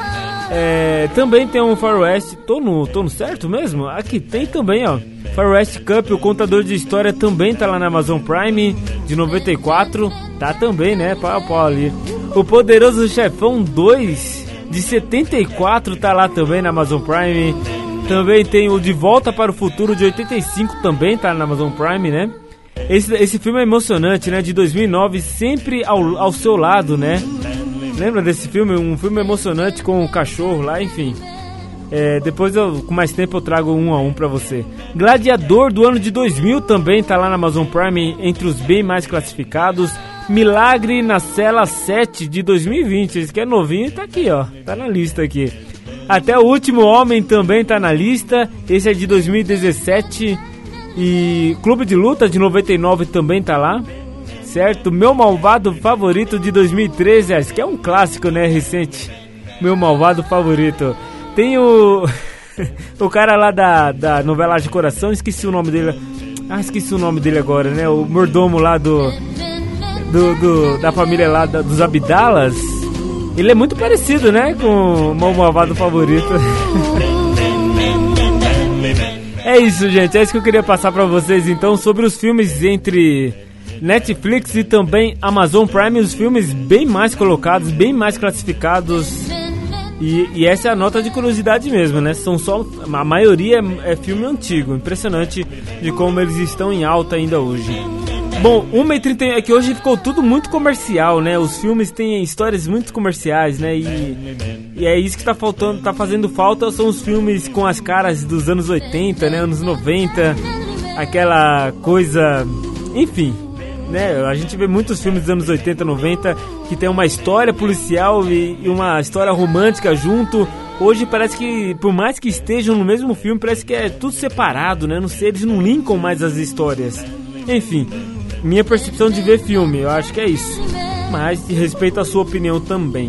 É, também tem um Far West. Tô no, tô no certo mesmo? Aqui tem também, ó. Far West Cup, o contador de história também tá lá na Amazon Prime de 94. Tá também, né? Pau a pau ali. O Poderoso Chefão 2 de 74 tá lá também na Amazon Prime. Também tem o De Volta para o Futuro de 85 também tá na Amazon Prime, né? Esse, esse filme é emocionante, né? De 2009, sempre ao, ao seu lado, né? Lembra desse filme? Um filme emocionante com o cachorro lá, enfim. É, depois, eu, com mais tempo, eu trago um a um pra você. Gladiador do ano de 2000 também tá lá na Amazon Prime, entre os bem mais classificados. Milagre na Cela 7 de 2020. Esse que é novinho tá aqui, ó. Tá na lista aqui. Até o Último Homem também tá na lista. Esse é de 2017. E Clube de Luta de 99 também tá lá. Certo? Meu Malvado Favorito de 2013. Esse que é um clássico, né? Recente. Meu Malvado Favorito. Tem o. o cara lá da, da novela de coração, esqueci o nome dele. Ah, esqueci o nome dele agora, né? O mordomo lá do. do, do- da família lá da- dos Abdalas. Ele é muito parecido, né? Com o meu malvado favorito. é isso, gente. É isso que eu queria passar pra vocês então sobre os filmes entre Netflix e também Amazon Prime. Os filmes bem mais colocados, bem mais classificados. E, e essa é a nota de curiosidade mesmo, né? São só. A maioria é, é filme antigo. Impressionante de como eles estão em alta ainda hoje. Bom, 1h30 é que hoje ficou tudo muito comercial, né? Os filmes têm histórias muito comerciais, né? E, e é isso que tá faltando, tá fazendo falta são os filmes com as caras dos anos 80, né? Anos 90, aquela coisa. Enfim, né? A gente vê muitos filmes dos anos 80, 90 que tem uma história policial e, e uma história romântica junto. Hoje parece que, por mais que estejam no mesmo filme, parece que é tudo separado, né? Não sei, eles não linkam mais as histórias. Enfim, minha percepção de ver filme, eu acho que é isso. Mas respeito a sua opinião também.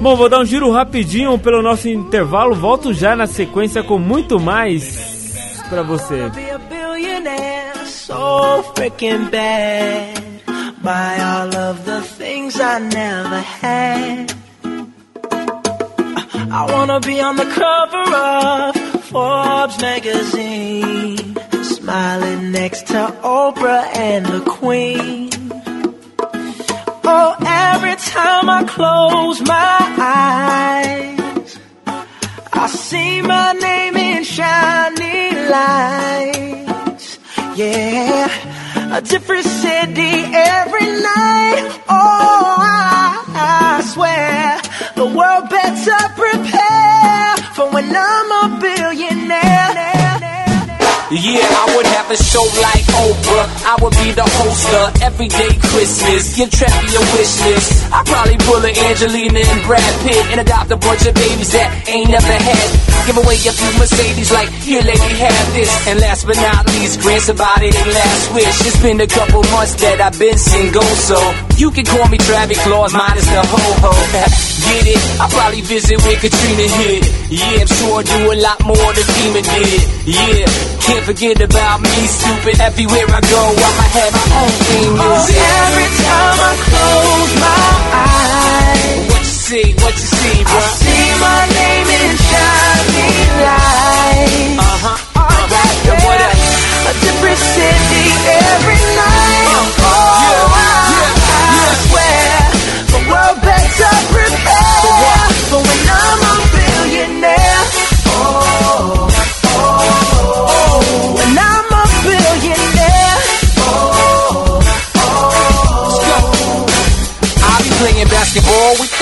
Bom, vou dar um giro rapidinho pelo nosso intervalo, volto já na sequência com muito mais pra você. So freaking bad. by all of the things I never had. I wanna be on the cover of Forbes magazine, smiling next to Oprah and the Queen. Oh, every time I close my eyes, I see my name in shining lights. Yeah, a different city every night. Oh, I, I swear the world better prepare for when I'm a billionaire. Yeah, I would have a show like Oprah. I would be the host of Everyday Christmas. Give Trappy a wish list. I'd probably pull a Angelina and Brad Pitt and adopt a bunch of babies that ain't never had. Give away a few Mercedes like, here lady, have this. And last but not least, grant somebody their last wish. It's been a couple months that I've been single, so you can call me Travis Claus minus the ho-ho. Get it? I'll probably visit where Katrina hit. Yeah, I'm sure I'd do a lot more than FEMA did. Yeah, can't forget about me, stupid. Everywhere I go, I'ma have my own theme Oh, music. every time I close my eyes, What you see, what you see, bro? I see my name in shining lights. Uh-huh. Alright, Yeah, what yeah. else? A different city every night. Basketball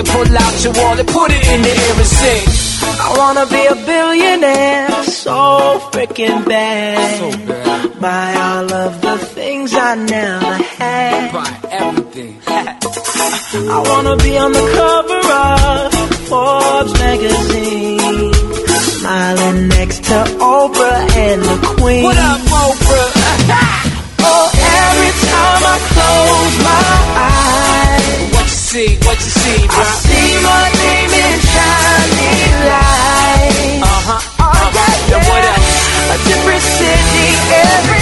pull out your wallet, put it in the air and sing. I wanna be a billionaire so freaking bad. Buy all of the things I never had. Buy everything. I wanna be on the cover of Forbes magazine, smiling next to Oprah and the Queen. What up, Oprah? Oh, every time I close my eyes, see, what you see, bro? I see my name in shining lights. Uh-huh. Alright, Yeah, what else? A different city every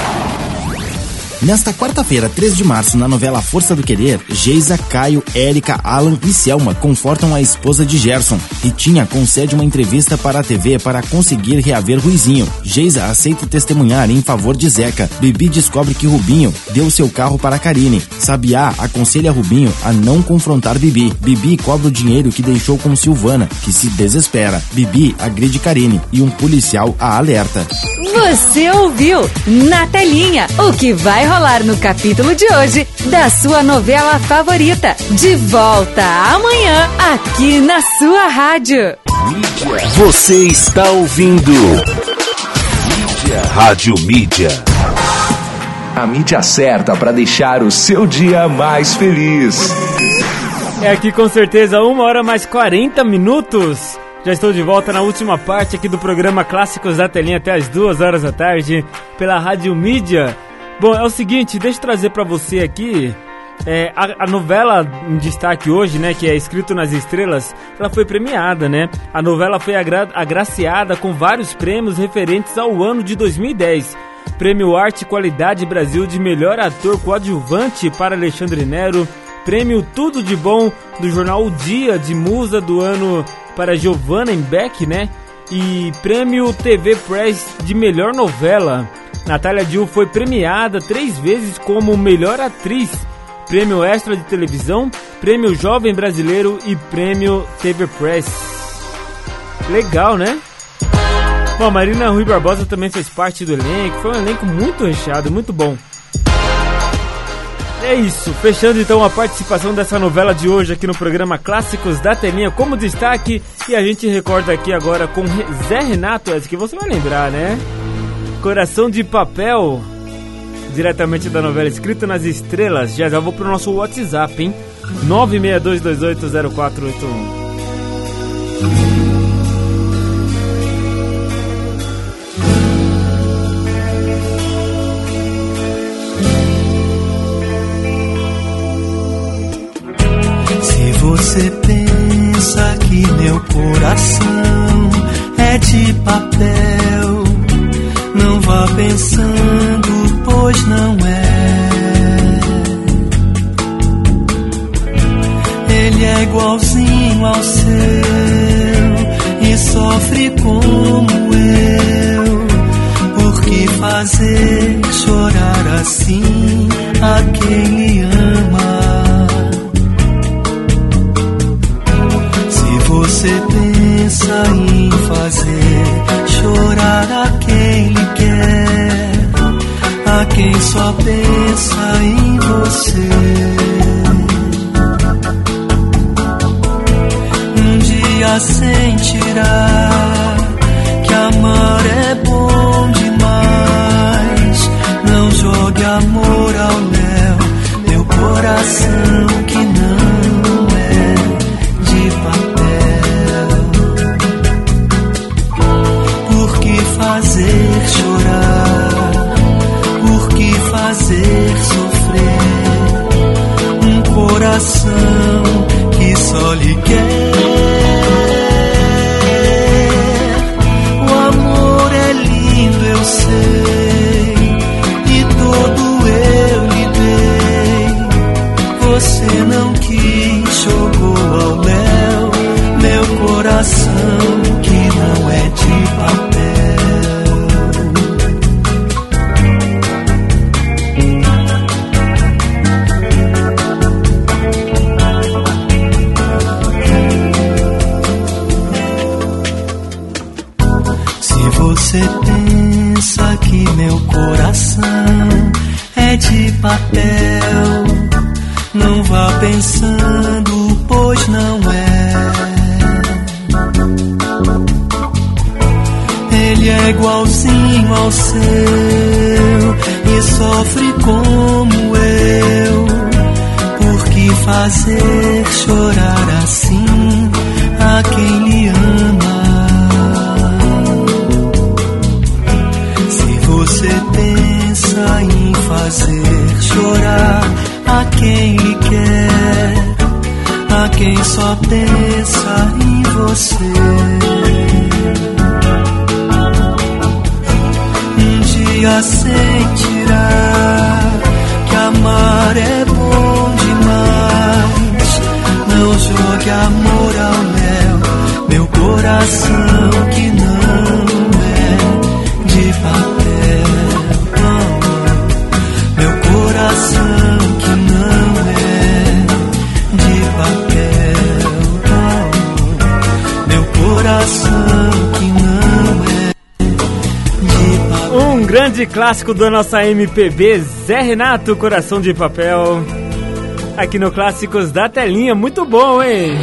Nesta quarta-feira, 3 de março, na novela Força do Querer, Geisa, Caio, Érica, Alan e Selma confortam a esposa de Gerson. Ritinha concede uma entrevista para a TV para conseguir reaver Ruizinho. Geisa aceita testemunhar em favor de Zeca. Bibi descobre que Rubinho deu seu carro para Karine. Sabiá aconselha Rubinho a não confrontar Bibi. Bibi cobra o dinheiro que deixou com Silvana, que se desespera. Bibi agride Karine e um policial a alerta. Você ouviu na telinha o que vai rolar no capítulo de hoje da sua novela favorita. De volta amanhã aqui na sua rádio. Você está ouvindo Mídia. Rádio Mídia. A mídia certa para deixar o seu dia mais feliz. É aqui com certeza uma hora mais 40 minutos. Já estou de volta na última parte aqui do programa Clássicos da Telinha até as duas horas da tarde pela Rádio Mídia. Bom, é o seguinte, deixa eu trazer pra você aqui É, a, a novela em destaque hoje, né, que é Escrito nas Estrelas, ela foi premiada, né? A novela foi agra agraciada com vários prêmios referentes ao ano de 2010. Prêmio Arte e Qualidade Brasil de Melhor Ator Coadjuvante para Alexandre Nero. Prêmio Tudo de Bom do jornal O Dia de Musa do ano para Giovanna Beck, né? E Prêmio TV Press de Melhor Novela. Natália Dill foi premiada três vezes como melhor atriz, Prêmio Extra de Televisão, Prêmio Jovem Brasileiro e Prêmio TV Press. Legal, né? Bom, a Marina Rui Barbosa também fez parte do elenco, foi um elenco muito recheado, muito bom. É isso, fechando então a participação dessa novela de hoje aqui no programa Clássicos da Telinha como destaque e a gente recorda aqui agora com Zé Renato, essa que você vai lembrar, né? Coração de Papel, diretamente da novela Escrita nas Estrelas. Já já vou pro nosso WhatsApp, hein? 962280481. Clássico da nossa MPB, Zé Renato, Coração de Papel. Aqui no Clássicos da Telinha, muito bom, hein?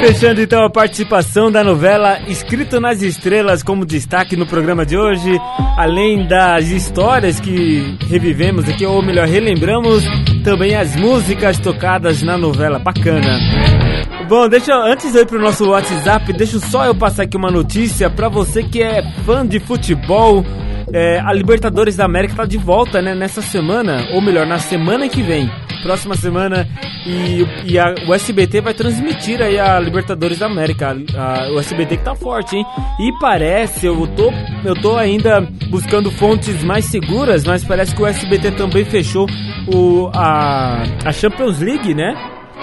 Fechando então a participação da novela Escrito nas Estrelas como destaque no programa de hoje, além das histórias que revivemos aqui, ou melhor, relembramos, também as músicas tocadas na novela, bacana. Bom, deixa antes ir pro nosso WhatsApp, deixa só eu passar aqui uma notícia pra você que é fã de futebol. É, a Libertadores da América tá de volta, né? Nessa semana, ou melhor, na semana que vem. Próxima semana. E, e a, o SBT vai transmitir aí a Libertadores da América. A- a- o SBT que tá forte, hein? E parece, eu tô, eu tô ainda buscando fontes mais seguras, mas parece que o SBT também fechou o, a, a Champions League, né?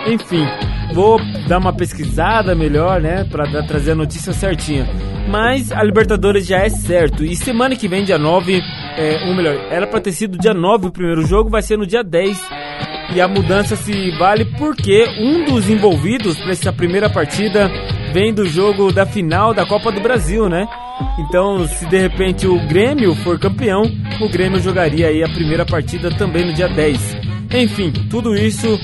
Enfim, vou dar uma pesquisada melhor, né, Pra dar- trazer a notícia certinha. Mas a Libertadores já é certo. E semana que vem, dia 9, é, ou melhor, era pra ter sido dia 9 o primeiro jogo, vai ser no dia 10. E a mudança se vale porque um dos envolvidos para essa primeira partida vem do jogo da final da Copa do Brasil, né? Então, se de repente o Grêmio for campeão, o Grêmio jogaria aí a primeira partida também no dia 10. Enfim, tudo isso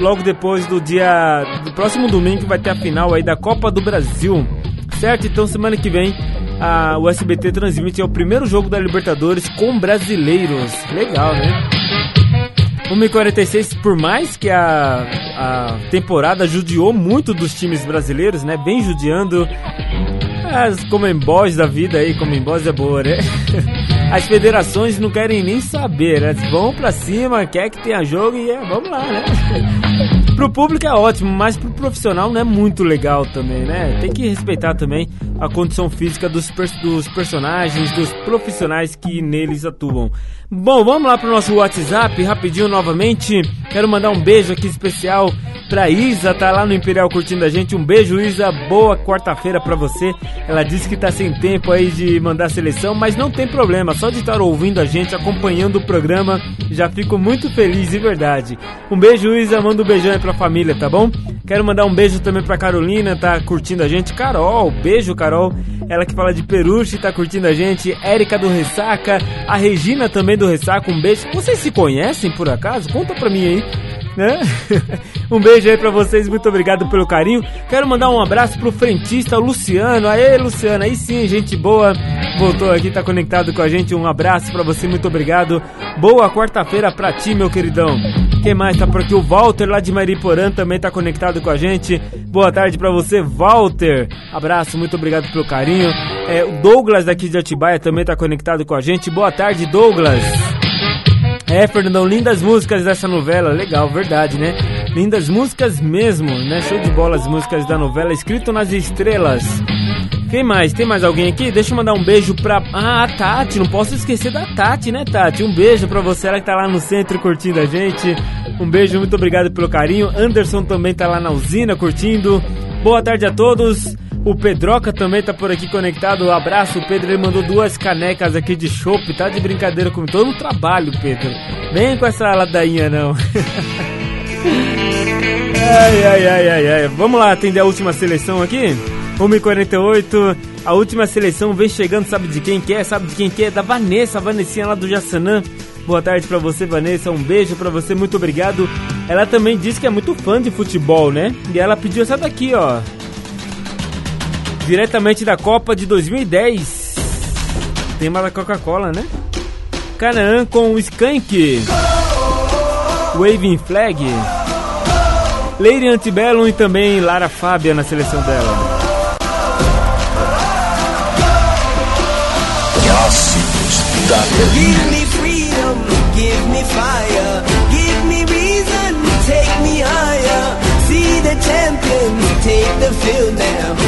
logo depois do dia do próximo domingo vai ter a final aí da Copa do Brasil. Certo? Então semana que vem a, o SBT transmite o primeiro jogo da Libertadores com brasileiros. Legal, né? 1h46, por mais que a, a temporada judiou muito dos times brasileiros, né? Bem judiando. As comembós da vida aí, comembós é boa, né? As federações não querem nem saber, né? Vão pra cima, quer que tenha jogo e é, vamos lá, né? Pro público é ótimo, mas pro profissional não é muito legal também, né? Tem que respeitar também a condição física dos, dos personagens, dos profissionais que neles atuam. Bom, vamos lá pro nosso WhatsApp rapidinho novamente. Quero mandar um beijo aqui especial pra Isa, tá lá no Imperial curtindo a gente. Um beijo, Isa. Boa quarta-feira pra você. Ela disse que tá sem tempo aí de mandar a seleção, mas não tem problema. Só de estar ouvindo a gente, acompanhando o programa, já fico muito feliz, de verdade. Um beijo, Isa. Manda um beijão aí pra família, tá bom? Quero mandar um beijo também pra Carolina, tá curtindo a gente. Carol, beijo, Carol. Ela que fala de Peruche, tá curtindo a gente. Érica do Ressaca, a Regina também do Ressaca, um beijo. Vocês se conhecem por acaso? Conta pra mim aí. Né? um beijo aí pra vocês, muito obrigado pelo carinho. Quero mandar um abraço pro frentista Luciano. Aê, Luciano, aí sim, gente boa. Voltou aqui, tá conectado com a gente. Um abraço pra você, muito obrigado. Boa quarta-feira pra ti, meu queridão. Quem mais tá por aqui? O Walter lá de Mariporã também tá conectado com a gente. Boa tarde pra você, Walter. Abraço, muito obrigado pelo carinho. É, o Douglas daqui de Atibaia também tá conectado com a gente. Boa tarde, Douglas. É, Fernandão, lindas músicas dessa novela. Legal, verdade, né? Lindas músicas mesmo, né? Show de bola as músicas da novela, escrito nas estrelas. Quem mais? Tem mais alguém aqui? Deixa eu mandar um beijo pra. Ah, a Tati, não posso esquecer da Tati, né, Tati? Um beijo pra você, ela que tá lá no centro curtindo a gente. Um beijo, muito obrigado pelo carinho. Anderson também tá lá na usina curtindo. Boa tarde a todos. O Pedroca também tá por aqui conectado. Um abraço, o Pedro. Ele mandou duas canecas aqui de chopp. Tá de brincadeira comigo. Tô no trabalho, Pedro. Vem com essa ladainha, não. ai, ai, ai, ai, ai. Vamos lá atender a última seleção aqui? 1h48. A última seleção vem chegando, sabe de quem que é? Sabe de quem que é? Da Vanessa, a Vanessinha lá do Jaçanã. Boa tarde pra você, Vanessa. Um beijo pra você, muito obrigado. Ela também disse que é muito fã de futebol, né? E ela pediu essa daqui, ó. Diretamente da Copa de 2010. Tema da Coca-Cola, né? Canaã com o Skank. Waving Flag. Lady Antebellum e também Lara Fábia na seleção dela. Clássicos da Give me freedom, give me fire, give me reason, take me higher. See the champions take the field now.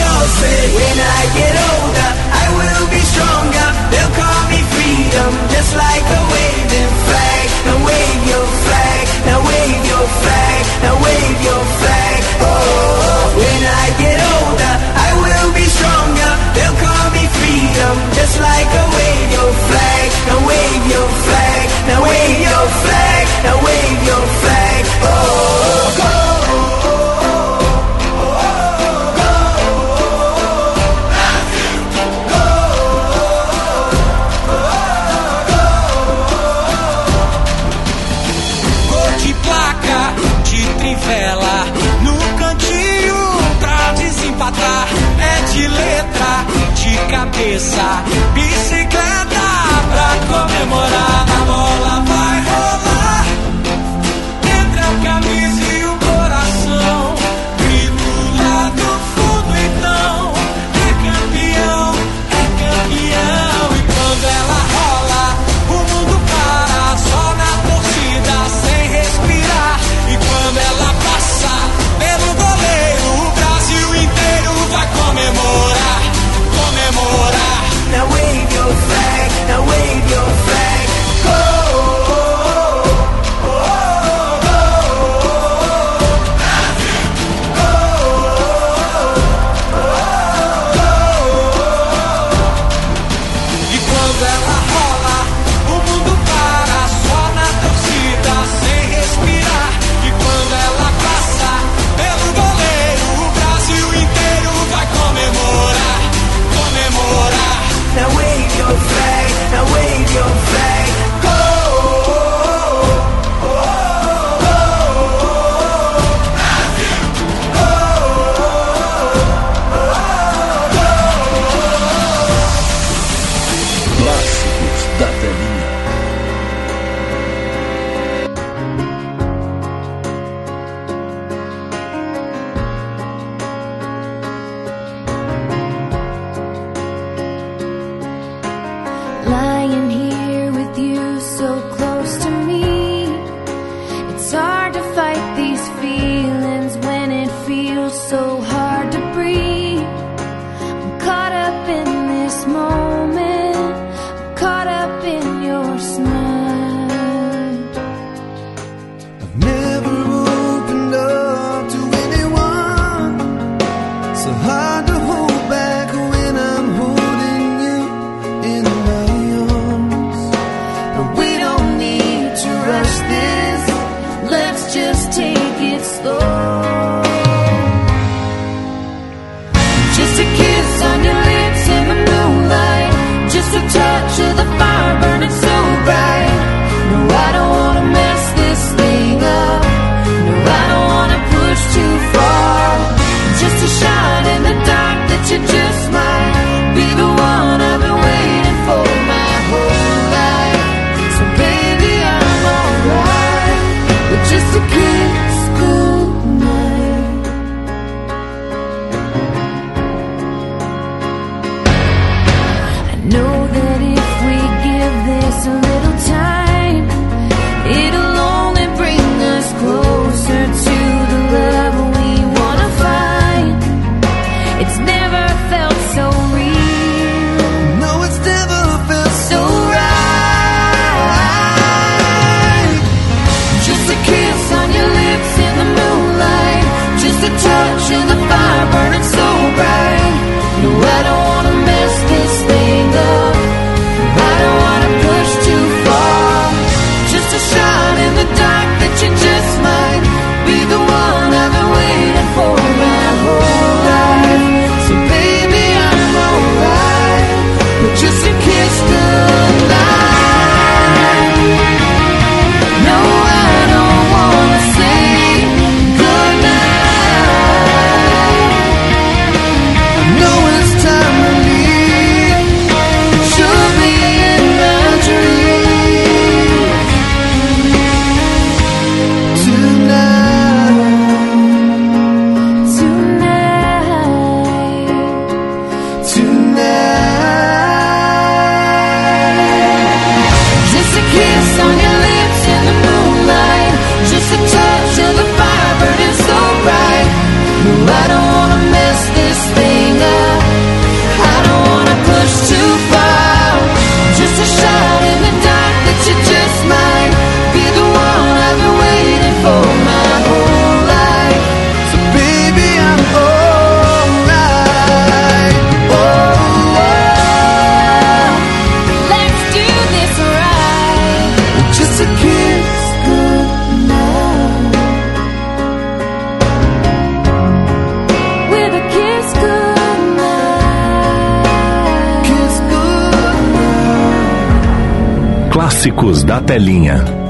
all say, when I get older, I will be stronger. They'll call me freedom, just like a waving flag. Now wave your flag, now wave your flag, now wave your flag. Oh, when I get older, I will be stronger. They'll call me freedom, just like a wave your flag. Now wave your flag, now wave your flag, now wave your flag. Clássicos da telinha.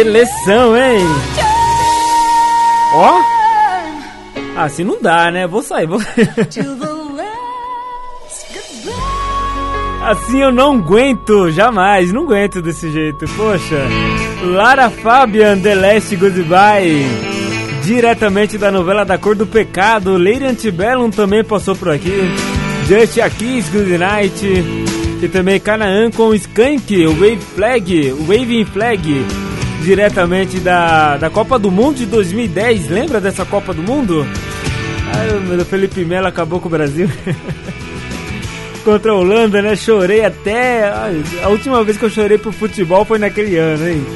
Seleção, hein? Ó. Ah, assim não dá, né? Vou sair, vou. Assim eu não aguento, jamais, não aguento desse jeito. Poxa, Lara Fabian, The Last Goodbye, diretamente da novela Da Cor do Pecado. Lady Antebellum também passou por aqui. Just a Kiss, Good Night. E também Canaan com Skank, Wave Flag, Waving Flag, diretamente da, da Copa do Mundo de 2010. Lembra dessa Copa do Mundo? Ai, meu Felipe Melo acabou com o Brasil. Contra a Holanda, né? Chorei até. ai, A última vez que eu chorei pro futebol foi naquele ano, hein?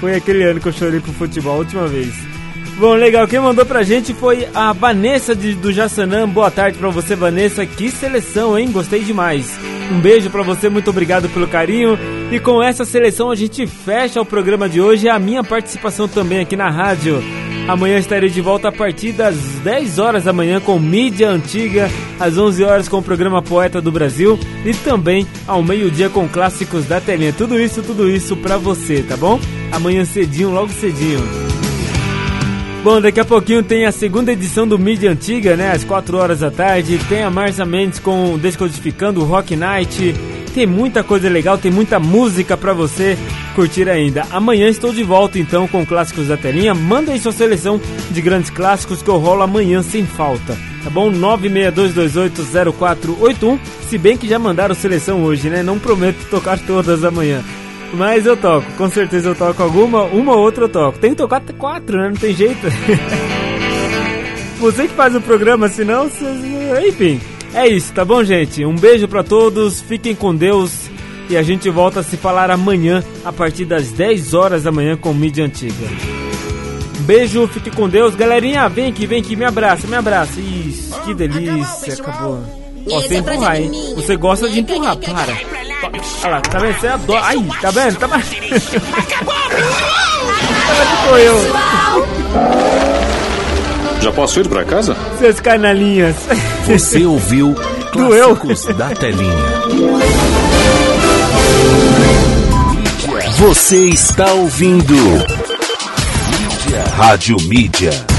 Foi aquele ano que eu chorei pro futebol, a última vez. Bom, legal. Quem mandou pra gente foi a Vanessa de, do Jassanã. Boa tarde pra você, Vanessa. Que seleção, hein? Gostei demais. Um beijo pra você, muito obrigado pelo carinho. E com essa seleção a gente fecha o programa de hoje e a minha participação também aqui na rádio. Amanhã estarei de volta a partir das 10 horas da manhã com mídia antiga, às 11 horas com o programa Poeta do Brasil e também ao meio-dia com clássicos da telinha. Tudo isso, tudo isso pra você, tá bom? Amanhã cedinho, logo cedinho. Bom, daqui a pouquinho tem a segunda edição do Mídia Antiga, né? Às 4 horas da tarde. Tem a Marcia Mendes com Descodificando o Rock Night. Tem muita coisa legal, tem muita música pra você curtir ainda. Amanhã estou de volta então com clássicos da telinha. Manda aí sua seleção de grandes clássicos que eu rolo amanhã sem falta. Tá bom? 962280481. Se bem que já mandaram seleção hoje, né? Não prometo tocar todas amanhã. Mas eu toco, com certeza eu toco alguma, uma ou outra eu toco. Tem que tocar até quatro, né? Não tem jeito. Você que faz o programa, senão. cês- Enfim, é isso, tá bom, gente? Um beijo pra todos, fiquem com Deus e a gente volta a se falar amanhã, a partir das 10 horas da manhã com mídia antiga. Beijo, fique com Deus. Galerinha, vem aqui, vem aqui, me abraça, me abraça. Isso, que delícia, acabou. Ó, você empurrar, hein? Você gosta de empurrar, para. Olha lá, tá vendo? Você adora. Ai, tá vendo? Tá mais. Sou eu. Já posso ir pra casa? Seus canalinhas. Você ouviu Doeu. Clássicos da Telinha. Você está ouvindo Mídia. Rádio Mídia.